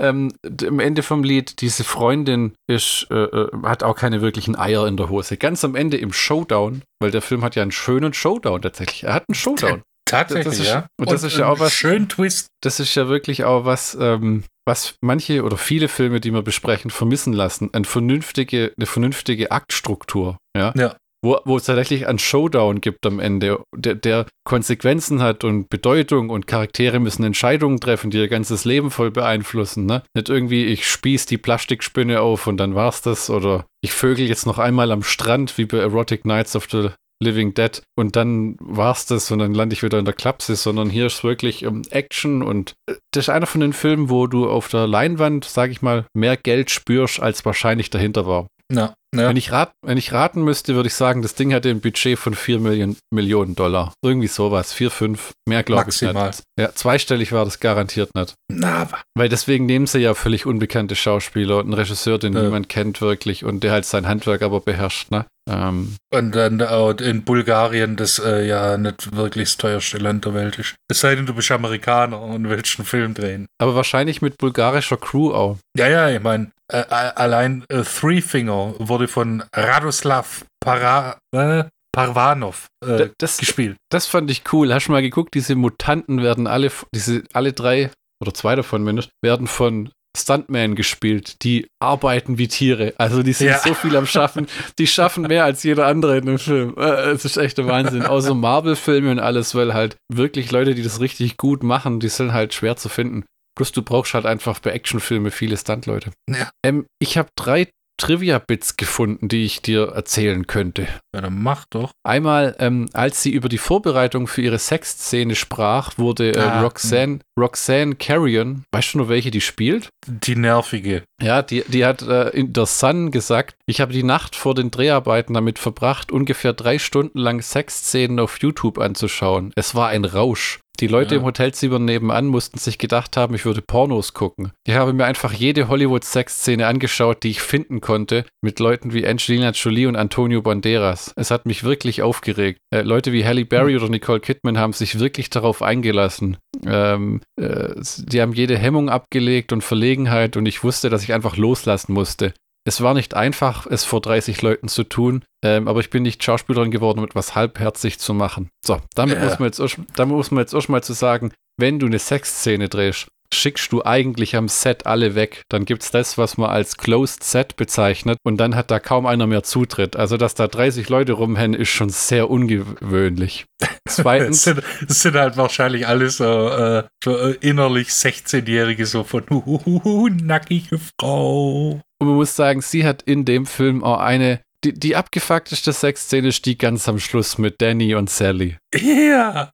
ähm, im Ende vom Lied, diese Freundin ist, äh, äh, hat auch keine wirklichen Eier in der Hose. Ganz am Ende im Showdown, weil der Film hat ja einen schönen Showdown tatsächlich. Er hat einen Showdown. Tatsächlich, das ist, ja. Und das und ist ja auch was. Schön Twist. Das ist ja wirklich auch was, ähm, was manche oder viele Filme, die wir besprechen, vermissen lassen. Eine vernünftige, eine vernünftige Aktstruktur. Ja. ja wo, wo es tatsächlich einen Showdown gibt am Ende, der, der, Konsequenzen hat und Bedeutung und Charaktere müssen Entscheidungen treffen, die ihr ganzes Leben voll beeinflussen. Ne? Nicht irgendwie, ich spieß die Plastikspinne auf und dann war's das oder ich vögel jetzt noch einmal am Strand wie bei Erotic Nights of the Living Dead und dann war's das und dann lande ich wieder in der Klapse, sondern hier ist wirklich um, Action und äh, das ist einer von den Filmen, wo du auf der Leinwand, sag ich mal, mehr Geld spürst, als wahrscheinlich dahinter war. Ja, ja. Wenn, ich rat, wenn ich raten müsste, würde ich sagen, das Ding hatte ein Budget von 4 Million, Millionen Dollar. Irgendwie sowas. 4, 5. Mehr glaube ich nicht. Ja, zweistellig war das garantiert nicht. Na, aber. Weil deswegen nehmen sie ja völlig unbekannte Schauspieler und einen Regisseur, den ja. niemand kennt wirklich und der halt sein Handwerk aber beherrscht. Ne? Ähm, und dann auch in Bulgarien, das äh, ja nicht wirklich das teuerste Land der Welt ist. Es sei denn, du bist Amerikaner und willst einen Film drehen. Aber wahrscheinlich mit bulgarischer Crew auch. Ja, ja, ich meine, äh, allein äh, Three Finger wurde von Radoslav Para, äh, Parvanov äh, das, gespielt. Das fand ich cool. Hast du mal geguckt, diese Mutanten werden alle, diese, alle drei oder zwei davon mindestens, werden von Stuntman gespielt, die arbeiten wie Tiere. Also die sind ja. so viel am Schaffen. Die schaffen mehr als jeder andere in dem Film. Äh, es ist echt der Wahnsinn. Außer Marvel-Filme und alles, weil halt wirklich Leute, die das richtig gut machen, die sind halt schwer zu finden. Plus du brauchst halt einfach bei Actionfilmen viele Stuntleute. Ja. Ähm, ich habe drei Trivia-Bits gefunden, die ich dir erzählen könnte. Ja, dann mach doch. Einmal, ähm, als sie über die Vorbereitung für ihre Sexszene sprach, wurde äh, Ah, Roxanne, Roxanne Carrion, weißt du noch, welche die spielt? Die nervige. Ja, die, die hat äh, in der Sun gesagt, ich habe die Nacht vor den Dreharbeiten damit verbracht, ungefähr drei Stunden lang Sexszenen auf YouTube anzuschauen. Es war ein Rausch. Die Leute Ja. im Hotelzimmer nebenan mussten sich gedacht haben, ich würde Pornos gucken. Ich habe mir einfach jede Hollywood-Sexszene angeschaut, die ich finden konnte, mit Leuten wie Angelina Jolie und Antonio Banderas. Es hat mich wirklich aufgeregt. Äh, Leute wie Halle Berry oder Nicole Kidman haben sich wirklich darauf eingelassen. Ähm, äh, die haben jede Hemmung abgelegt und Verlegenheit und ich wusste, dass ich einfach loslassen musste. Es war nicht einfach, es vor 30 Leuten zu tun, ähm, aber ich bin nicht Schauspielerin geworden, um etwas halbherzig zu machen. So, damit, Ja. muss, man jetzt, erst- damit muss man jetzt erstmal zu sagen, wenn du eine Sexszene drehst, schickst du eigentlich am Set alle weg. Dann gibt es das, was man als Closed Set bezeichnet und dann hat da kaum einer mehr Zutritt. Also, dass da 30 Leute rumhängen, ist schon sehr ungewöhnlich. <laughs> Zweitens, sind, es sind halt wahrscheinlich alle so, äh, so äh, innerlich 16-Jährige, so von uh, nackige Frau. Und man muss sagen, sie hat in dem Film auch eine, die, die abgefuckteste Sexszene ist die ganz am Schluss mit Danny und Sally. Ja.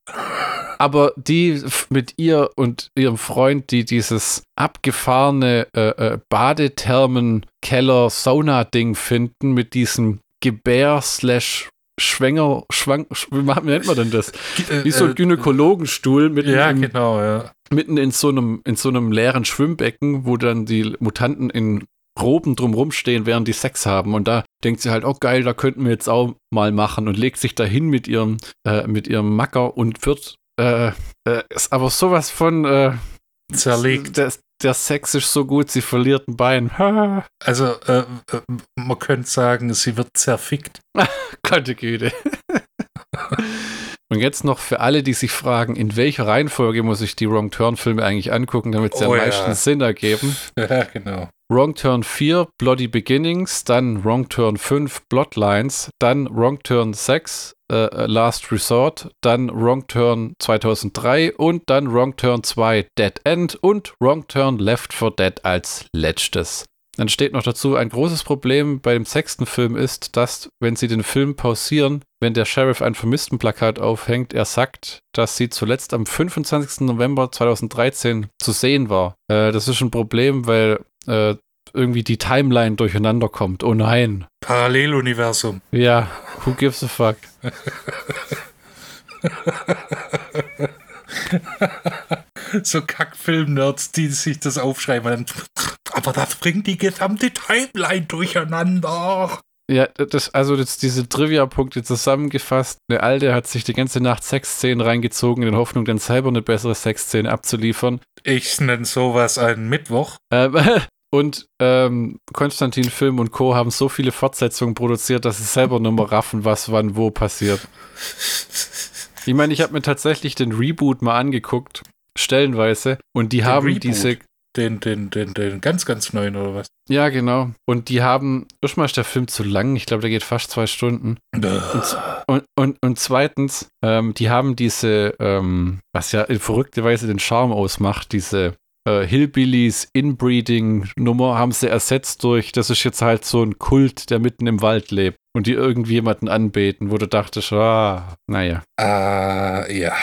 Aber die mit ihr und ihrem Freund, die dieses abgefahrene äh, äh, Badethermen-Keller-Sauna-Ding finden mit diesem Gebär- Schwänger, Schwang, sch- wie nennt man denn das? Wie so ein Gynäkologenstuhl mitten, Ja, im, genau, ja. mitten in, so einem, in so einem leeren Schwimmbecken, wo dann die Mutanten in Roben drumrum stehen, während die Sex haben. Und da denkt sie halt, oh geil, da könnten wir jetzt auch mal machen und legt sich dahin mit ihrem, äh, mit ihrem Macker und wird, äh, äh, ist aber sowas von, äh, Zerlegt. Der, der Sex ist so gut, sie verliert ein Bein. <laughs> Also, äh, äh, man könnte sagen, sie wird zerfickt. <laughs> Gott Güte. Und jetzt noch für alle, die sich fragen, in welcher Reihenfolge muss ich die Wrong Turn Filme eigentlich angucken, damit sie Oh am ja. meisten Sinn ergeben. <laughs> Ja, genau. Wrong Turn 4, Bloody Beginnings, dann Wrong Turn 5, Bloodlines, dann Wrong Turn 6, äh, Last Resort, dann Wrong Turn 2003 und dann Wrong Turn 2, Dead End und Wrong Turn Left 4 Dead als letztes. Dann steht noch dazu, ein großes Problem bei dem sechsten Film ist, dass, wenn sie den Film pausieren, wenn der Sheriff ein Vermisstenplakat aufhängt, er sagt, dass sie zuletzt am 25. November 2013 zu sehen war. Äh, das ist ein Problem, weil äh, irgendwie die Timeline durcheinander kommt. Oh nein. Paralleluniversum. Ja, who gives a fuck? <laughs> so Kackfilm-Nerds, die sich das aufschreiben. Aber das bringt die gesamte Timeline durcheinander. Ja, das, also das, diese Trivia-Punkte zusammengefasst. Eine Alte hat sich die ganze Nacht Sexszenen reingezogen, in der Hoffnung, dann selber eine bessere Sexszene abzuliefern. Ich nenne sowas einen Mittwoch. Ähm, <laughs> und ähm, Konstantin Film und Co. haben so viele Fortsetzungen produziert, dass sie selber nur mal raffen, was wann wo passiert. Ich meine, ich habe mir tatsächlich den Reboot mal angeguckt, stellenweise, und die Den haben Reboot? diese. Den, den, den, den ganz, ganz neuen oder was? Ja, genau. Und die haben. Erstmal ist der Film zu lang, ich glaube, der geht fast zwei Stunden. Und, und, und zweitens, ähm, die haben diese, ähm, was ja in verrückter Weise den Charme ausmacht, diese äh, Hillbillies Inbreeding-Nummer haben sie ersetzt durch, das ist jetzt halt so ein Kult, der mitten im Wald lebt und die irgendwie jemanden anbeten, wo du dachtest, ah, naja, Ah, ja.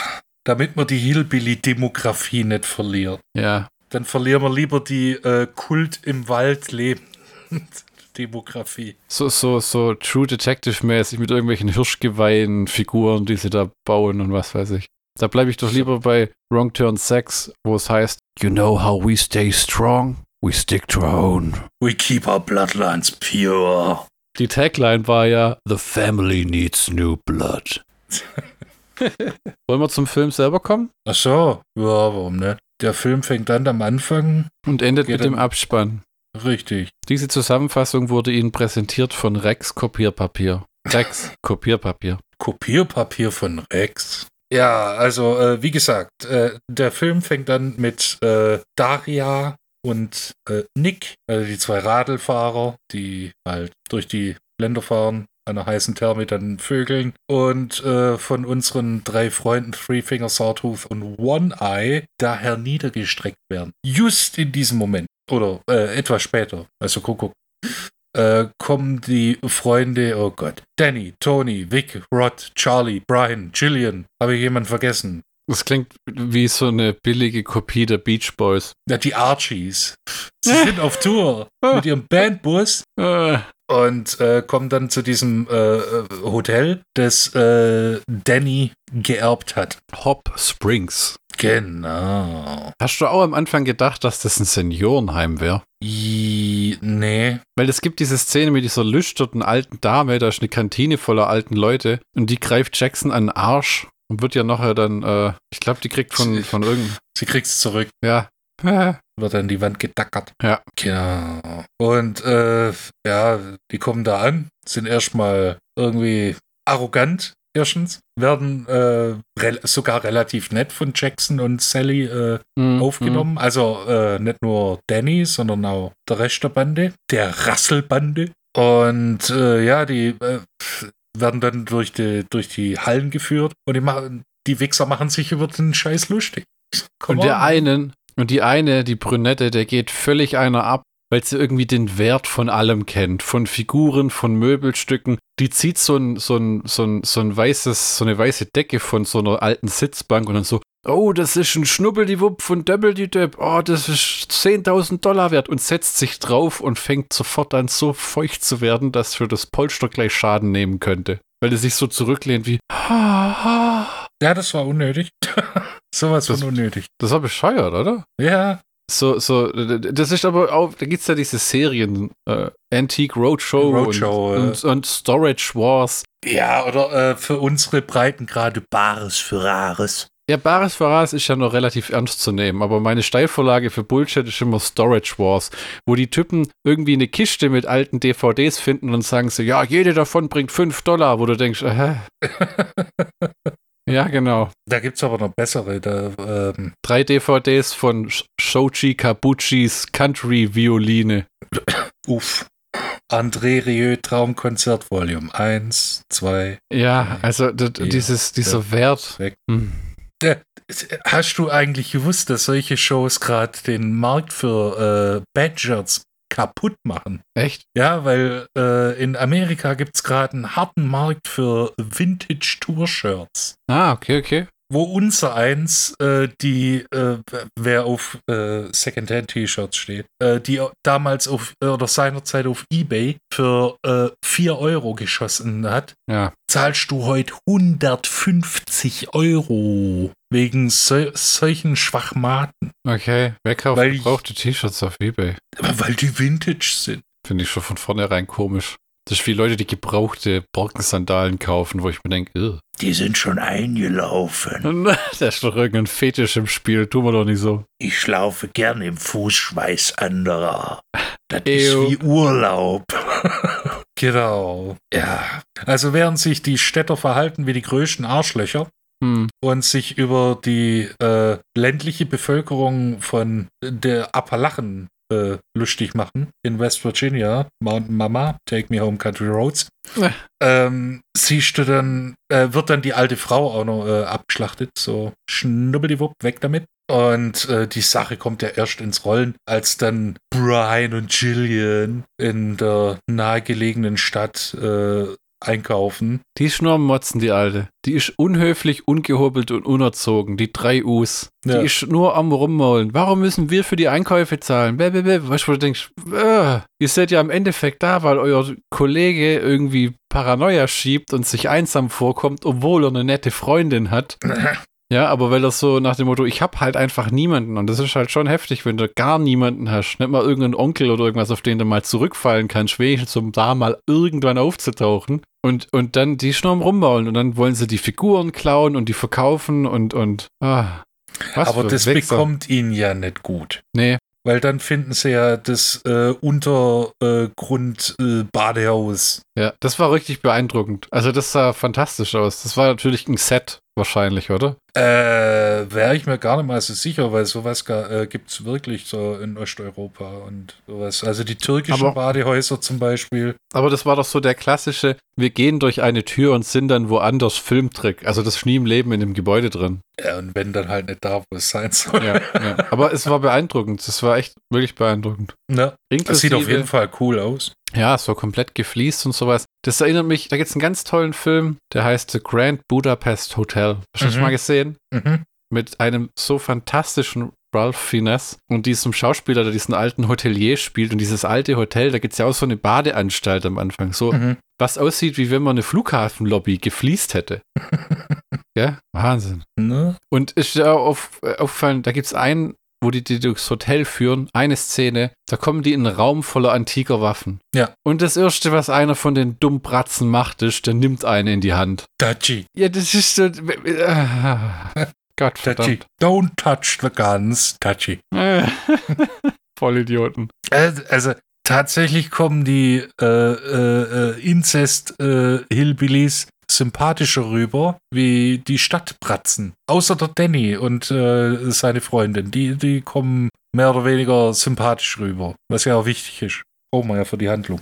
Damit man die Hillbilly-Demografie nicht verliert. ja. Dann verlieren wir lieber die äh, Kult im Wald leben. <laughs> Demografie. So, so, so True Detective-mäßig mit irgendwelchen Hirschgeweihen-Figuren, die sie da bauen und was weiß ich. Da bleibe ich doch lieber bei Wrong Turn 6, wo es heißt, You know how we stay strong? We stick to our own. We keep our bloodlines pure. Die Tagline war ja The family needs new blood. <laughs> Wollen wir zum Film selber kommen? Ach so, ja, warum nicht? Der Film fängt an am Anfang. Und endet mit dem dann- Abspann. Richtig. Diese Zusammenfassung wurde Ihnen präsentiert von Rex Kopierpapier. Rex Kopierpapier. Kopierpapier von Rex. Ja, also äh, wie gesagt, äh, der Film fängt dann mit äh, Daria und äh, Nick, also die zwei Radlfahrer, die halt durch die Länder fahren, einer heißen Therme dann vögeln und äh, von unseren drei Freunden Three Finger, Sawtooth und One Eye daher niedergestreckt werden. Just in diesem Moment. Oder äh, etwas später. Also guck, guck. äh, kommen die Freunde, oh Gott, Danny, Tony, Vic, Rod, Charlie, Brian, Gillian. Habe ich jemanden vergessen? Das klingt wie so eine billige Kopie der Beach Boys. Ja, die Archies. Sie sind auf Tour <laughs> mit ihrem Bandbus Äh, und äh, kommen dann zu diesem äh, äh, Hotel, das äh, Danny geerbt hat. Hop Springs. Genau. Hast du auch am Anfang gedacht, dass das ein Seniorenheim wäre? Nee. Weil es gibt diese Szene mit dieser lüsterten alten Dame, da ist eine Kantine voller alten Leute und die greift Jackson an den Arsch und wird ja nachher dann, äh, ich glaube, die kriegt von, von irgendeinem, Sie kriegt's zurück. ja, <laughs> Wird an die Wand gedackert. Ja. Genau. Und äh, ja, die kommen da an, sind erstmal irgendwie arrogant. Erstens werden äh, rel sogar relativ nett von Jackson und Sally äh, mm, aufgenommen. Also äh, nicht nur Danny, sondern auch der Rest der Bande, der Rasselbande. Und äh, ja, die äh, werden dann durch die, durch die Hallen geführt und die, machen, die Wichser machen sich über den Scheiß lustig. Und Come der on. einen, und die eine, die Brünette, der geht völlig einer ab, weil sie irgendwie den Wert von allem kennt. Von Figuren, von Möbelstücken. Die zieht so ein, so ein, so ein, so ein weißes, so eine weiße Decke von so einer alten Sitzbank und dann so, oh, das ist ein Schnubbeldiwupp von Döbbeldidöb. Oh, das ist 10.000 Dollar wert und setzt sich drauf und fängt sofort an, so feucht zu werden, dass für das Polster gleich Schaden nehmen könnte. Weil er sich so zurücklehnt wie, Ja, das war unnötig. <laughs> Sowas von unnötig. das war bescheuert, oder? Ja, So, so, das ist aber auch, da gibt es ja diese Serien, äh, Antique Roadshow, Roadshow, und, äh. und, und Storage Wars. ja, oder äh, für unsere Breitengrade Bares für Rares. Ja, Bares Verras ist ja noch relativ ernst zu nehmen, aber meine Steilvorlage für Bullshit ist immer Storage Wars, wo die Typen irgendwie eine Kiste mit alten DVDs finden und sagen so, ja, jede davon bringt 5 Dollar, wo du denkst, äh, <laughs> ja, genau. Da gibt es aber noch bessere. Da, ähm, Drei DVDs von Sh- Shoji Kabuchis Country Violine. <coughs> uff. André Rieu Traumkonzert Volume 1, 2. Ja, also Ja, dieses, dieser Wert. weg. Hm. Hast du eigentlich gewusst, dass solche Shows gerade den Markt für äh, Badgers kaputt machen? Echt? Ja, weil äh, in Amerika gibt es gerade einen harten Markt für Vintage-Tour-Shirts. Ah, okay, okay. Wo unser eins, äh, die, äh, wer auf äh, Secondhand-T-Shirts steht, äh, die damals auf, oder seinerzeit auf Ebay für äh, 4 Euro geschossen hat, Ja. zahlst du heute 150 Euro wegen so, solchen Schwachmaten, Okay. Wer kauft Weil gebrauchte T-Shirts auf Ebay? weil die Vintage sind. Finde ich schon von vornherein komisch. Das ist wie Leute, die gebrauchte Borkensandalen kaufen, wo ich mir denke. Die sind schon eingelaufen. <laughs> da ist doch irgendein Fetisch im Spiel, tun wir doch nicht so. Ich laufe gern im Fußschweiß anderer. Das Ew. ist wie Urlaub. <laughs> genau. Ja. Also während sich die Städter verhalten wie die größten Arschlöcher Hm. und sich über die äh, ländliche Bevölkerung von der Appalachen äh, lustig machen in West Virginia, Mountain Mama, Take Me Home Country Roads, Ja. ähm, siehst du dann, äh, wird dann die alte Frau auch noch äh, abgeschlachtet, so schnubbeldiwupp, weg damit. Und äh, die Sache kommt ja erst ins Rollen, als dann Brian und Gillian in der nahegelegenen Stadt äh, einkaufen. Die ist nur am Motzen, die Alte. Die ist unhöflich, ungehobelt und unerzogen. Die drei U's. Die Ja. ist nur am Rummaulen. Warum müssen wir für die Einkäufe zahlen? Bäh. Weißt du, wo du denkst, äh, ihr seid ja im Endeffekt da, weil euer Kollege irgendwie Paranoia schiebt und sich einsam vorkommt, obwohl er eine nette Freundin hat. <laughs> Ja, aber weil das so nach dem Motto, ich hab halt einfach niemanden und das ist halt schon heftig, wenn du gar niemanden hast, nicht mal irgendeinen Onkel oder irgendwas, auf den du mal zurückfallen kannst, wenigstens um da mal irgendwann aufzutauchen und, und dann die schon am rumbauen und dann wollen sie die Figuren klauen und die verkaufen und, und, ah, was Aber das Wichser. bekommt ihnen ja nicht gut. Nee, Weil dann finden sie ja das äh, Untergrund äh, ja, das war richtig beeindruckend. Also das sah fantastisch aus. Das war natürlich ein Set wahrscheinlich, oder? Äh, Wäre ich mir gar nicht mal so sicher, weil sowas äh, gibt es wirklich so in Osteuropa und sowas. Also die türkischen Aber- Badehäuser zum Beispiel. Aber das war doch so der klassische, wir gehen durch eine Tür und sind dann woanders Filmtrick. Also das ist nie im Leben in dem Gebäude drin. Ja, und wenn dann halt nicht da, wo es sein soll. Ja, ja. Aber es war beeindruckend. Es war echt wirklich beeindruckend. Ne? Das sieht auf jeden Fall cool aus. Ja, war komplett gefliest und sowas. Das erinnert mich, da gibt es einen ganz tollen Film, der heißt The Grand Budapest Hotel. Hast du das Mhm. mal gesehen? Mhm. Mit einem so fantastischen Ralph Fiennes und diesem Schauspieler, der diesen alten Hotelier spielt. Und dieses alte Hotel, da gibt es ja auch so eine Badeanstalt am Anfang. So, Mhm. was aussieht, wie wenn man eine Flughafenlobby gefliest hätte. <laughs> ja, Wahnsinn. Ne? Und ist ja auch auf, äh, aufgefallen, da gibt es einen, wo die, die durchs Hotel führen, eine Szene, da kommen die in einen Raum voller antiker Waffen. Ja. Und das Erste, was einer von den Dummbratzen macht, ist, der nimmt eine in die Hand. Touchy. Ja, das ist so. Äh, Gott Touchy. verdammt. Don't touch the guns. Touchy. Äh, <laughs> Vollidioten. Äh, Also tatsächlich kommen die äh, äh, äh, Inzest-Hillbillies sympathischer rüber wie die Stadtbratzen. Außer der Danny und äh, seine Freundin. Die, die kommen mehr oder weniger sympathisch rüber. Was ja auch wichtig ist. Brauchen wir ja für die Handlung.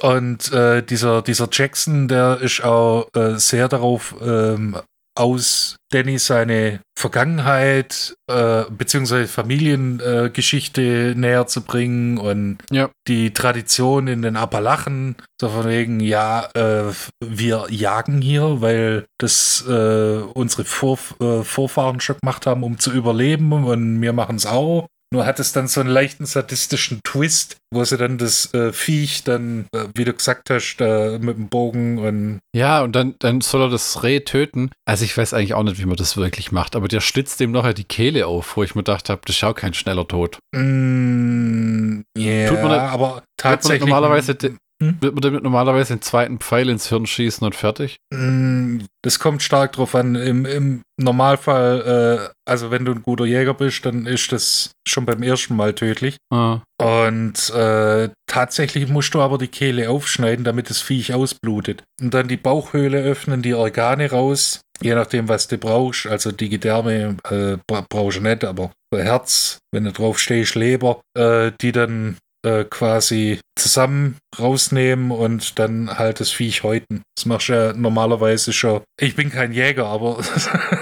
Und äh, dieser, dieser Jackson, der ist auch äh, sehr darauf ähm, aus, Danny seine Vergangenheit äh, beziehungsweise Familiengeschichte äh, näher zu bringen und Ja. die Tradition in den Appalachen, so von wegen, ja, äh, wir jagen hier, weil das äh, unsere Vor äh, Vorfahren schon gemacht haben, um zu überleben und wir machen es auch. Nur hat es dann so einen leichten sadistischen Twist, wo sie dann das äh, Viech dann, äh, wie du gesagt hast, da mit dem Bogen und Ja, und dann, dann soll er das Reh töten. Also ich weiß eigentlich auch nicht, wie man das wirklich macht, aber der schlitzt dem nachher die Kehle auf, wo ich mir gedacht habe, das ist auch kein schneller Tod. Mm, ja, Tut man nicht- aber tatsächlich. normalerweise Hm? Wird man damit normalerweise den zweiten Pfeil ins Hirn schießen und fertig? Mm, Das kommt stark drauf an. Im, im Normalfall, äh, also wenn du ein guter Jäger bist, dann ist das schon beim ersten Mal tödlich. Ah, Und äh, tatsächlich musst du aber die Kehle aufschneiden, damit das Viech ausblutet. Und dann die Bauchhöhle öffnen, die Organe raus, je nachdem, was du brauchst. Also die Gedärme äh, bra- brauchst du nicht, aber Herz, wenn du drauf stehst, Leber, äh, die dann äh, quasi zusammen rausnehmen und dann halt das Viech häuten. Das machst du ja normalerweise schon. Ich bin kein Jäger, aber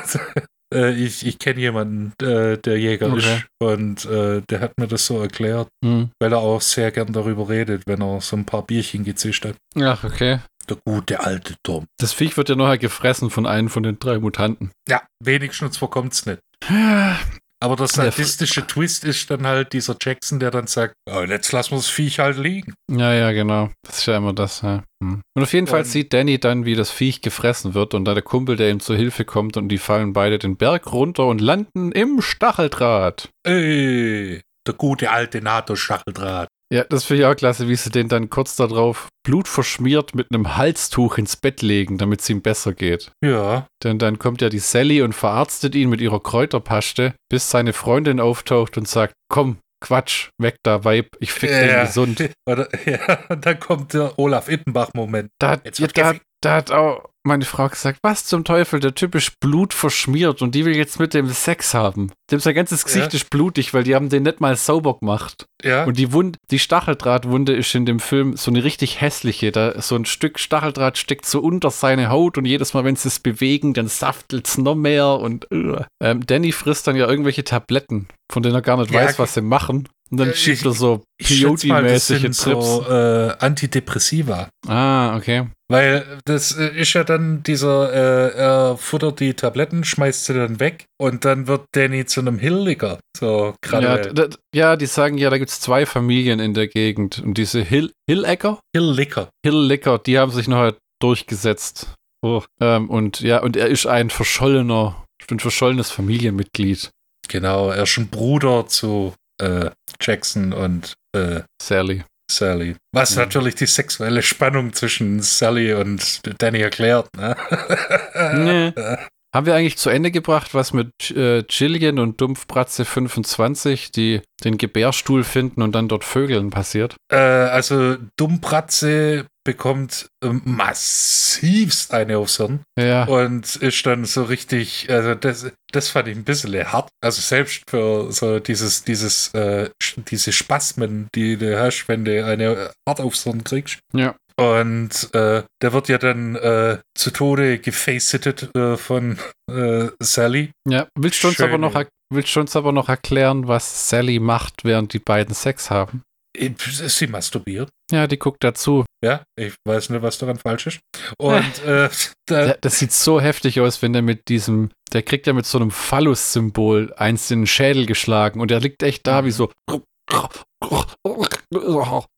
<laughs> äh, ich, ich kenne jemanden, äh, der Jäger Okay. ist und der hat mir das so erklärt hm. weil er auch sehr gern darüber redet, wenn er so ein paar Bierchen gezischt hat. Ach, okay. Der gute alte Tom. Das Viech wird ja nachher gefressen von einem von den drei Mutanten. Ja, wenigstens vorkommt's nicht. <sighs> Ja, Aber der sadistische Twist ist dann halt dieser Jackson, der dann sagt, oh, jetzt lassen wir das Viech halt liegen. ja, genau. Das ist ja immer das. Ja. Hm. Und auf jeden Fall Und- sieht Danny dann, wie das Viech gefressen wird und da der Kumpel, der ihm zur Hilfe kommt und die fallen beide den Berg runter und landen im Stacheldraht. Ey, der gute alte NATO-Stacheldraht. Ja, das finde ich auch klasse, wie sie den dann kurz darauf blutverschmiert mit einem Halstuch ins Bett legen, damit es ihm besser geht. Ja, Denn dann kommt ja die Sally und verarztet ihn mit ihrer Kräuterpaste, bis seine Freundin auftaucht und sagt, komm, Quatsch, weg da, Weib, ich fick den Ja. gesund. <laughs> Oder, ja, <laughs> und dann kommt der Olaf Ittenbach-Moment. Da, Jetzt ja, wird da, gefickt. Da hat auch meine Frau gesagt, was zum Teufel, der Typ ist blutverschmiert und die will jetzt mit dem Sex haben. Dem sein ganzes Gesicht Ja. ist blutig, weil die haben den nicht mal sauber gemacht. Ja, Und die Wund, die Stacheldrahtwunde ist in dem Film so eine richtig hässliche. Da so ein Stück Stacheldraht steckt so unter seine Haut und jedes Mal, wenn sie es bewegen, dann saftet es noch mehr und äh. ähm, Danny frisst dann ja irgendwelche Tabletten, von denen er gar nicht Ja, weiß, was sie machen. Und dann Äh, schiebt ich- er so Peyote-mäßige Trips. so äh, Antidepressiva. Ah, okay. Weil das äh, ist ja dann dieser, äh, er futtert die Tabletten, schmeißt sie dann weg und dann wird Danny zu einem Hilliger. So Ja, gerade. d- ja, die sagen ja, da gibt es zwei Familien in der Gegend. Und diese Hill Hillecker, Hilliger. Hillecker, die haben sich nachher durchgesetzt. Oh. Ähm, und ja, und er ist ein verschollener, ein verschollenes Familienmitglied. Genau, er ist ein Bruder zu äh, Jackson und äh, Sally. Sally. Was Mhm. natürlich die sexuelle Spannung zwischen Sally und Danny erklärt. Ne? <laughs> Nee. <laughs> Haben wir eigentlich zu Ende gebracht, was mit äh, Jillian und Dumpfbratze 25, die den Gebärstuhl finden und dann dort Vögeln passiert? Äh, also Dummbratze bekommt ähm, massivst eine aufs Hirn Ja. und ist dann so richtig, also das, das fand ich ein bisschen hart. Also selbst für so dieses, dieses, äh, diese Spasmen, die du hast, wenn du eine hart aufs Hirn kriegst. Ja. Und äh, der wird ja dann äh, zu Tode gefacetet äh, von äh, Sally. Ja. Willst du uns aber noch, willst du uns aber noch erklären, was Sally macht, während die beiden Sex haben? Äh, Sie masturbiert. Ja, die guckt dazu. Ja, ich weiß nicht, was daran falsch ist. Und <laughs> äh, da, das sieht so heftig aus, wenn der mit diesem, der kriegt ja mit so einem Phallus-Symbol eins in den Schädel geschlagen und der liegt echt da wie so.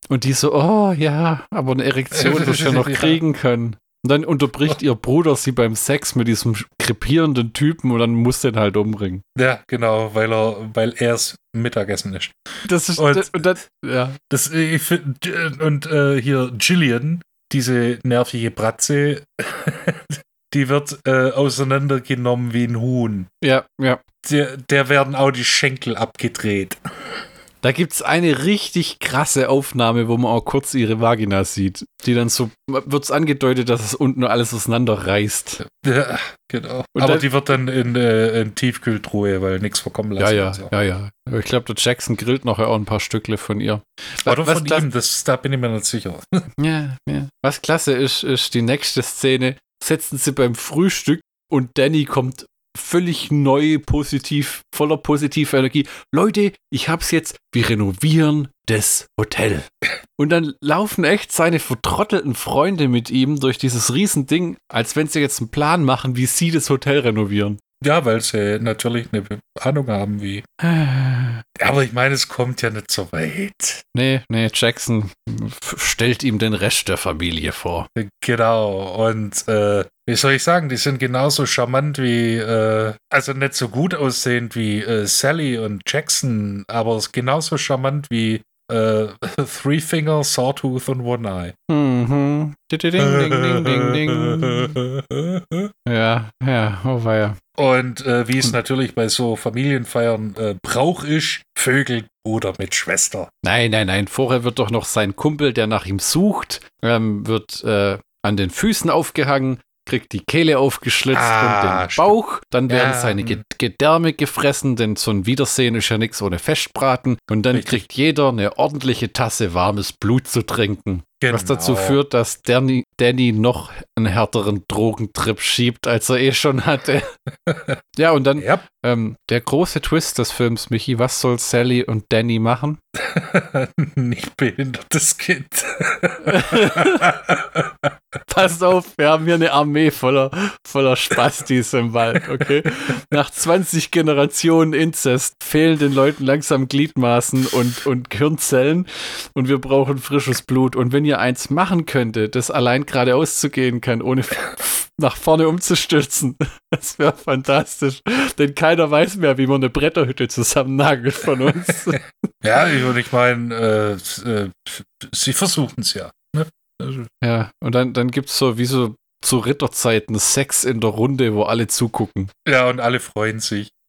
Und die so, oh ja, aber eine Erektion du ja noch <laughs> kriegen können. Und dann unterbricht ihr Bruder sie beim Sex mit diesem krepierenden Typen und dann muss den halt umbringen. ja, genau, weil er, weil er es Mittagessen ist. Das ist, Und- und das, ja. Das, ich find, und äh, hier Gillian, diese nervige Bratze, <laughs> die wird äh, auseinandergenommen wie ein Huhn. Ja, ja. Der, der werden auch die Schenkel abgedreht. Da gibt es eine richtig krasse Aufnahme, wo man auch kurz ihre Vagina sieht. Die dann so, wird es angedeutet, dass es unten alles auseinanderreißt. Ja, genau. Und Aber dann- die wird dann in, äh, in Tiefkühltruhe, weil nichts verkommen Ja, lassen. ja, und so. ja, ja. Ich glaube, der Jackson grillt nachher auch ein paar Stückle von ihr. Oder was, von ihm, das, da bin ich mir nicht sicher. <laughs> Ja, ja. Was klasse ist, ist die nächste Szene. Setzen sie beim Frühstück und Danny kommt völlig neu, positiv, voller positiver Energie. Leute, ich hab's jetzt, wir renovieren das Hotel. Und dann laufen echt seine vertrottelten Freunde mit ihm durch dieses Riesending, als wenn sie jetzt einen Plan machen, wie sie das Hotel renovieren. Ja, weil sie natürlich eine Ahnung haben, wie. Aber ich meine, es kommt ja nicht so weit. Nee, nee, Jackson stellt ihm den Rest der Familie vor. Genau. Und äh, wie soll ich sagen, die sind genauso charmant wie, äh, also nicht so gut aussehend wie äh, Sally und Jackson, aber genauso charmant wie äh, <laughs> Three Finger, Sawtooth und One Eye. Mhm. Ding, ding, ding, ding, ding. Ja, ja, oh weia. Und äh, wie es Hm. natürlich bei so Familienfeiern äh, Brauch ist, vögelt Bruder mit Schwester. Nein, nein, nein. Vorher wird doch noch sein Kumpel, der nach ihm sucht, ähm, wird äh, an den Füßen aufgehangen, kriegt die Kehle aufgeschlitzt Ah, und den stimmt. Bauch. Dann werden Ja, seine Ge. Gedärme gefressen, denn so ein Wiedersehen ist ja nichts ohne Festbraten. Und dann Richtig. kriegt jeder eine ordentliche Tasse warmes Blut zu trinken. Was dazu Genau. führt, dass Danny, Danny noch einen härteren Drogentrip schiebt, als er eh schon hatte. <laughs> ja, und dann Ja, ähm, der große Twist des Films, Michi, was soll Sally und Danny machen? <laughs> nicht behindertes Kind. <laughs> Pass auf, wir haben hier eine Armee voller, voller Spastis im Wald, okay? Nach 20 Generationen Inzest fehlen den Leuten langsam Gliedmaßen und, und Gehirnzellen und wir brauchen frisches Blut. Und wenn ihr eins machen könntet, das allein geradeaus zu gehen kann, ohne <laughs> nach vorne umzustürzen, das wäre fantastisch. Denn keiner weiß mehr, wie man eine Bretterhütte zusammennagelt von uns. <laughs> ja, ich, und ich meine, äh, äh, sie versuchen es ja. Ne? Also, Ja, und dann, dann gibt es so wie so zu Ritterzeiten Sex in der Runde, wo alle zugucken. ja, und alle freuen sich. <laughs>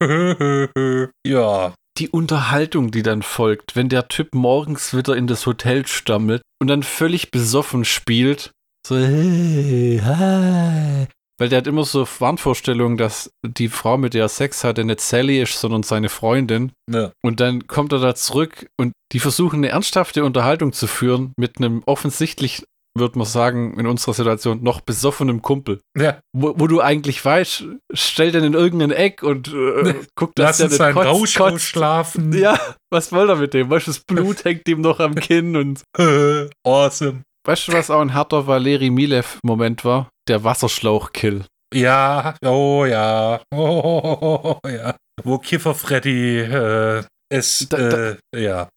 ja, Die Unterhaltung, die dann folgt, wenn der Typ morgens wieder in das Hotel stammelt und dann völlig besoffen spielt, so, hey, hi. Weil der hat immer so Wahnvorstellungen, dass die Frau, mit der er Sex hatte, nicht Sally ist, sondern seine Freundin. ne. Und dann kommt er da zurück und die versuchen eine ernsthafte Unterhaltung zu führen mit einem offensichtlich, würde man sagen, in unserer Situation noch besoffenem Kumpel. Ja, Wo, wo du eigentlich weißt, stell den in irgendein Eck und äh, guck, dass lass der nicht kotzt, Rausch kotzt. ausschlafen. Ja, was will er mit dem? Weißt du, das Blut <laughs> hängt ihm noch am Kinn und <laughs> awesome. weißt du, was auch ein harter Valeri Milev-Moment war? Der Wasserschlauch-Kill. Ja, oh ja, oh, ja. Wo Kiffer Freddy äh, es, Da- da- äh, ja.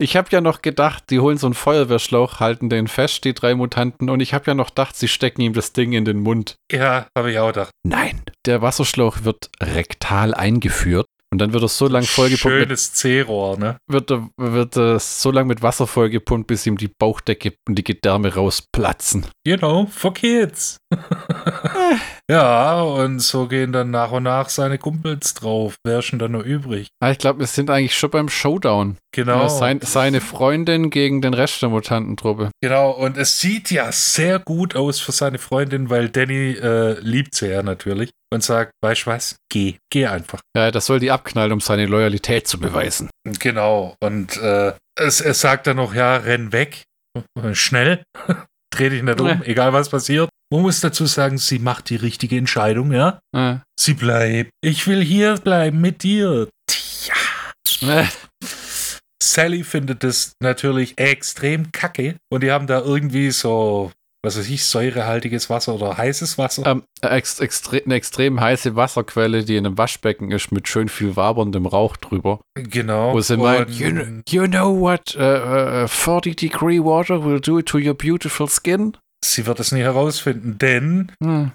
Ich habe ja noch gedacht, die holen so einen Feuerwehrschlauch, halten den fest, die drei Mutanten, und ich habe ja noch gedacht, sie stecken ihm das Ding in den Mund. Ja, habe ich auch gedacht. Nein, der Wasserschlauch wird rektal eingeführt und dann wird er so lang vollgepumpt, Schönes C-Rohr, ne? wird er, wird er so lang mit Wasser vollgepumpt, bis ihm die Bauchdecke und die Gedärme rausplatzen. You know, for kids. <laughs> Ja, und so gehen dann nach und nach seine Kumpels drauf. Wer ist schon da noch übrig? Ah, ich glaube, wir sind eigentlich schon beim Showdown. Genau. Ja, sein, seine Freundin gegen den Rest der Mutantentruppe. Genau, und es sieht ja sehr gut aus für seine Freundin, weil Danny äh, liebt sie ja natürlich und sagt, weißt du was, geh, geh einfach. Ja, das soll die abknallen, um seine Loyalität zu beweisen. Genau, und äh, es, es sagt dann noch, ja, renn weg, schnell, <laughs> dreh dich nicht um, Ja. egal was passiert. Man muss dazu sagen, sie macht die richtige Entscheidung, ja? Äh, Sie bleibt. Ich will hier bleiben mit dir. Tja. Sally findet das natürlich extrem kacke und die haben da irgendwie so, was weiß ich, säurehaltiges Wasser oder heißes Wasser. ähm, ex extre eine extrem heiße Wasserquelle, die in einem Waschbecken ist, mit schön viel waberndem Rauch drüber. genau. Wo sie meint, you, kn- you know what uh, uh, 40 degree water will do to your beautiful skin? Sie wird es nie herausfinden, denn Hm.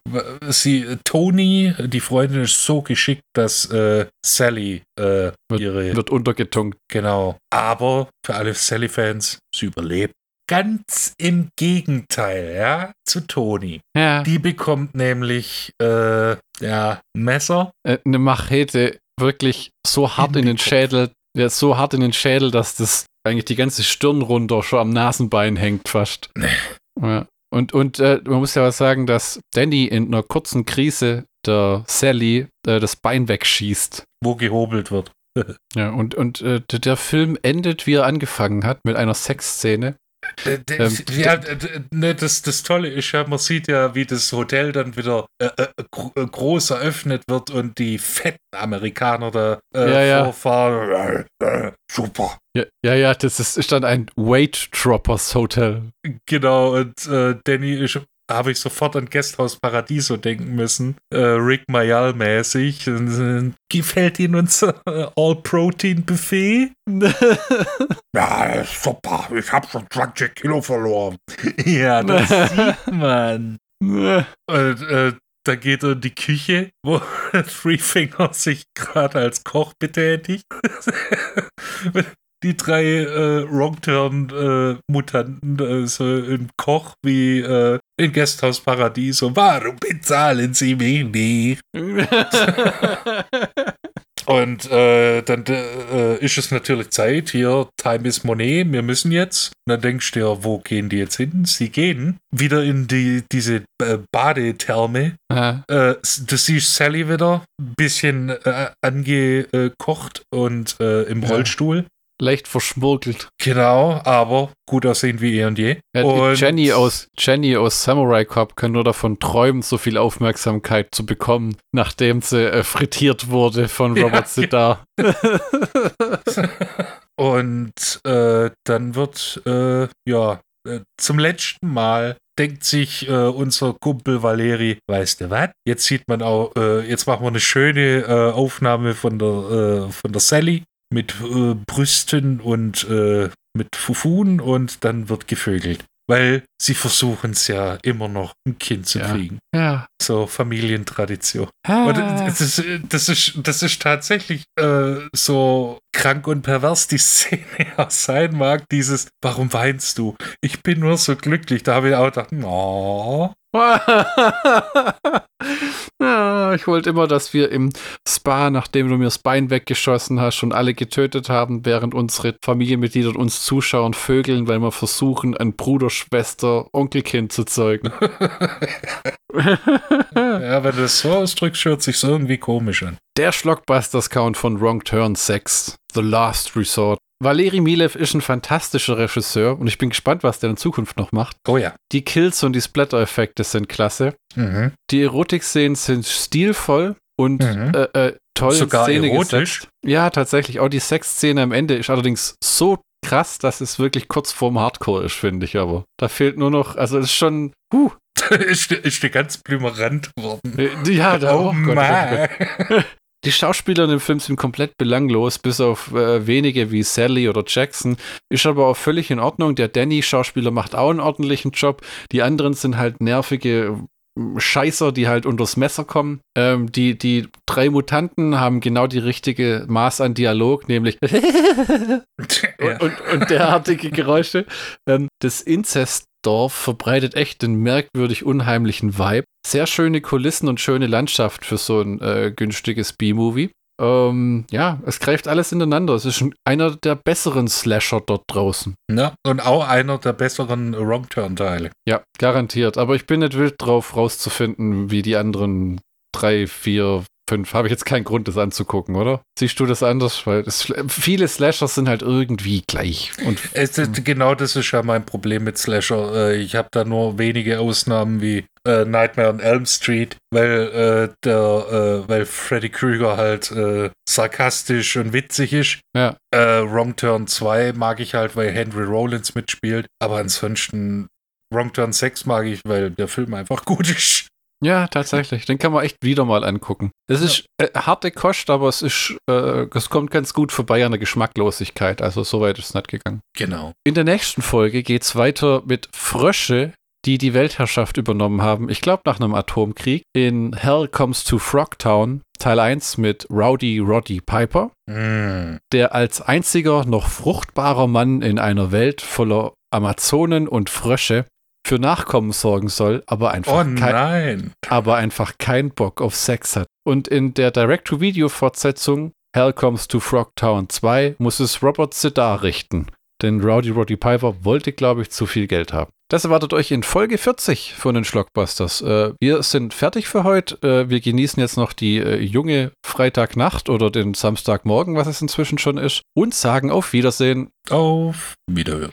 sie, Tony, die Freundin, ist so geschickt, dass äh, Sally äh, Wird- ihre, Wird untergetunkt. genau. Aber für alle Sally-Fans, sie überlebt. Ganz im Gegenteil, ja, zu Tony. Ja. Die bekommt nämlich, äh, ja, ein Messer. Äh, eine Machete wirklich so hart In in den den. Schädel, ja, so hart in den Schädel, dass das eigentlich die ganze Stirn runter schon am Nasenbein hängt fast. Ja. Und, und äh, man muss ja was sagen, dass Danny in einer kurzen Krise der Sally äh, das Bein wegschießt. wo gehobelt wird. <laughs> Ja, und, und äh, der- der Film endet, wie er angefangen hat, mit einer Sexszene. Äh, d- Ähm, ja, d- ne, das, das Tolle ist ja, man sieht ja, wie das Hotel dann wieder äh, äh, gro äh, groß eröffnet wird und die fetten Amerikaner da äh, Ja, ja. vorfahren. Äh, äh, super. Ja, ja, ja das ist, ist dann ein Weight Droppers Hotel. Genau, und äh, Danny ist. Habe ich sofort an Guesthouse Paradiso denken müssen. Äh, Rick Mayall mäßig. Äh, Gefällt Ihnen unser äh, All-Protein-Buffet? <laughs> Ja, super. Ich habe schon 20 Kilo verloren. <laughs> ja, das sieht man. Und <laughs> äh, da geht er in die Küche, wo Three Finger sich gerade als Koch betätigt. Die drei äh, Wrong-Turn-Mutanten, äh, so im Koch wie äh, in Gasthaus Paradiso. Warum bezahlen sie mich nicht? <laughs> Und äh, dann äh, ist es natürlich Zeit, hier, Time is Money, wir müssen jetzt. Und dann denkst du dir, wo gehen die jetzt hin? Sie gehen wieder in die, diese äh, Badetherme. Ja. Äh, du siehst Sally wieder, ein bisschen äh, angekocht und äh, im. Rollstuhl. Leicht verschmurgelt. Genau, aber gut aussehen wie eh und je. Ja, und Jenny aus, Jenny aus Samurai Cop kann nur davon träumen, so viel Aufmerksamkeit zu bekommen, nachdem sie äh, frittiert wurde von Ja, Robert Sidar. <laughs> <laughs> Und äh, dann wird, äh, ja, äh, zum letzten Mal denkt sich äh, unser Kumpel Valeri, weißt du was? Jetzt sieht man auch, äh, jetzt machen wir eine schöne äh, Aufnahme von der, äh, von der Sally mit äh, Brüsten und äh, mit Fufun und dann wird gevögelt. Weil sie versuchen es ja immer noch, ein Kind zu Ja. kriegen. ja. So Familientradition. Ah. Und das ist, das ist, das ist tatsächlich äh, so krank und pervers, die <laughs> Szene auch sein mag. Dieses, warum weinst du? Ich bin nur so glücklich. Da habe ich auch gedacht, <laughs> oh. ich wollte immer, dass wir im Spa, nachdem du mir das Bein weggeschossen hast, schon alle getötet haben, während unsere Familienmitglieder uns zuschauen, vögeln, weil wir versuchen, ein Bruder, Schwester, Onkelkind zu zeugen. <laughs> <laughs> Ja, wenn du das so ausdrückst, hört sich irgendwie komisch an. Der Schlockbusters-Count von Wrong Turn 6, The Last Resort. Valeri Milev ist ein fantastischer Regisseur und ich bin gespannt, was der in Zukunft noch macht. Oh ja. Die Kills und die Splatter-Effekte sind klasse. Mhm. Die Erotik-Szenen sind stilvoll und Mhm. äh, äh, toll Sogar Szene erotisch? gesetzt. Ja, tatsächlich. Auch die Sexszene am Ende ist allerdings so krass, dass es wirklich kurz vorm Hardcore ist, finde ich aber. Da fehlt nur noch, also es ist schon, huh, <laughs> ist, ist dir ganz blümerant geworden. äh, ja, da, Oh, oh Gott, Gott, Gott. Die Schauspieler in dem Film sind komplett belanglos, bis auf äh, wenige wie Sally oder Jackson. Ist aber auch völlig in Ordnung. Der Danny-Schauspieler macht auch einen ordentlichen Job. Die anderen sind halt nervige ähm, Scheißer, die halt unters Messer kommen. Ähm, die, die drei Mutanten haben genau die richtige Maß an Dialog, nämlich <laughs> und, und, und derartige Geräusche. Ähm, das Inzestdorf verbreitet echt einen merkwürdig unheimlichen Vibe. sehr schöne Kulissen und schöne Landschaft für so ein äh, günstiges B-Movie. Ähm, ja, es greift alles ineinander. Es ist schon einer der besseren Slasher dort draußen. Ja, und auch einer der besseren Wrong-Turn-Teile. Ja, garantiert. Aber ich bin nicht wild drauf, rauszufinden, wie die anderen drei, vier, fünf. Habe ich jetzt keinen Grund, das anzugucken, oder? Siehst du das anders? Weil es, viele Slashers sind halt irgendwie gleich. Und Es ist, genau das ist ja mein Problem mit Slasher. Äh, Ich habe da nur wenige Ausnahmen wie äh, Nightmare on Elm Street, weil äh, der, äh, weil Freddy Krueger halt äh, sarkastisch und witzig ist. ja, Äh, Wrong Turn 2 mag ich halt, weil Henry Rollins mitspielt. Aber ansonsten Wrong Turn 6 mag ich, weil der Film einfach <laughs> gut ist. Ja, tatsächlich. Den kann man echt wieder mal angucken. Es ist äh, harte Kost, aber es ist, äh, es kommt ganz gut vorbei an der Geschmacklosigkeit. Also so weit ist es nicht gegangen. Genau. In der nächsten Folge geht es weiter mit Frösche, die die Weltherrschaft übernommen haben. Ich glaube nach einem Atomkrieg. In Hell Comes to Frogtown, Teil 1 mit Rowdy Roddy Piper, Mm. der als einziger noch fruchtbarer Mann in einer Welt voller Amazonen und Frösche für Nachkommen sorgen soll, aber einfach Oh kein, aber einfach keinen Bock auf Sex hat. Und in der Direct-to-Video-Fortsetzung Hell Comes to Frogtown 2 muss es Robert Zedar richten. Denn Rowdy Roddy Piper wollte, glaube ich, zu viel Geld haben. Das erwartet euch in Folge 40 von den Schlockbusters. Äh, wir sind fertig für heute. Äh, wir genießen jetzt noch die äh, junge Freitagnacht oder den Samstagmorgen, was es inzwischen schon ist. Und sagen auf Wiedersehen. Auf Wiederhören.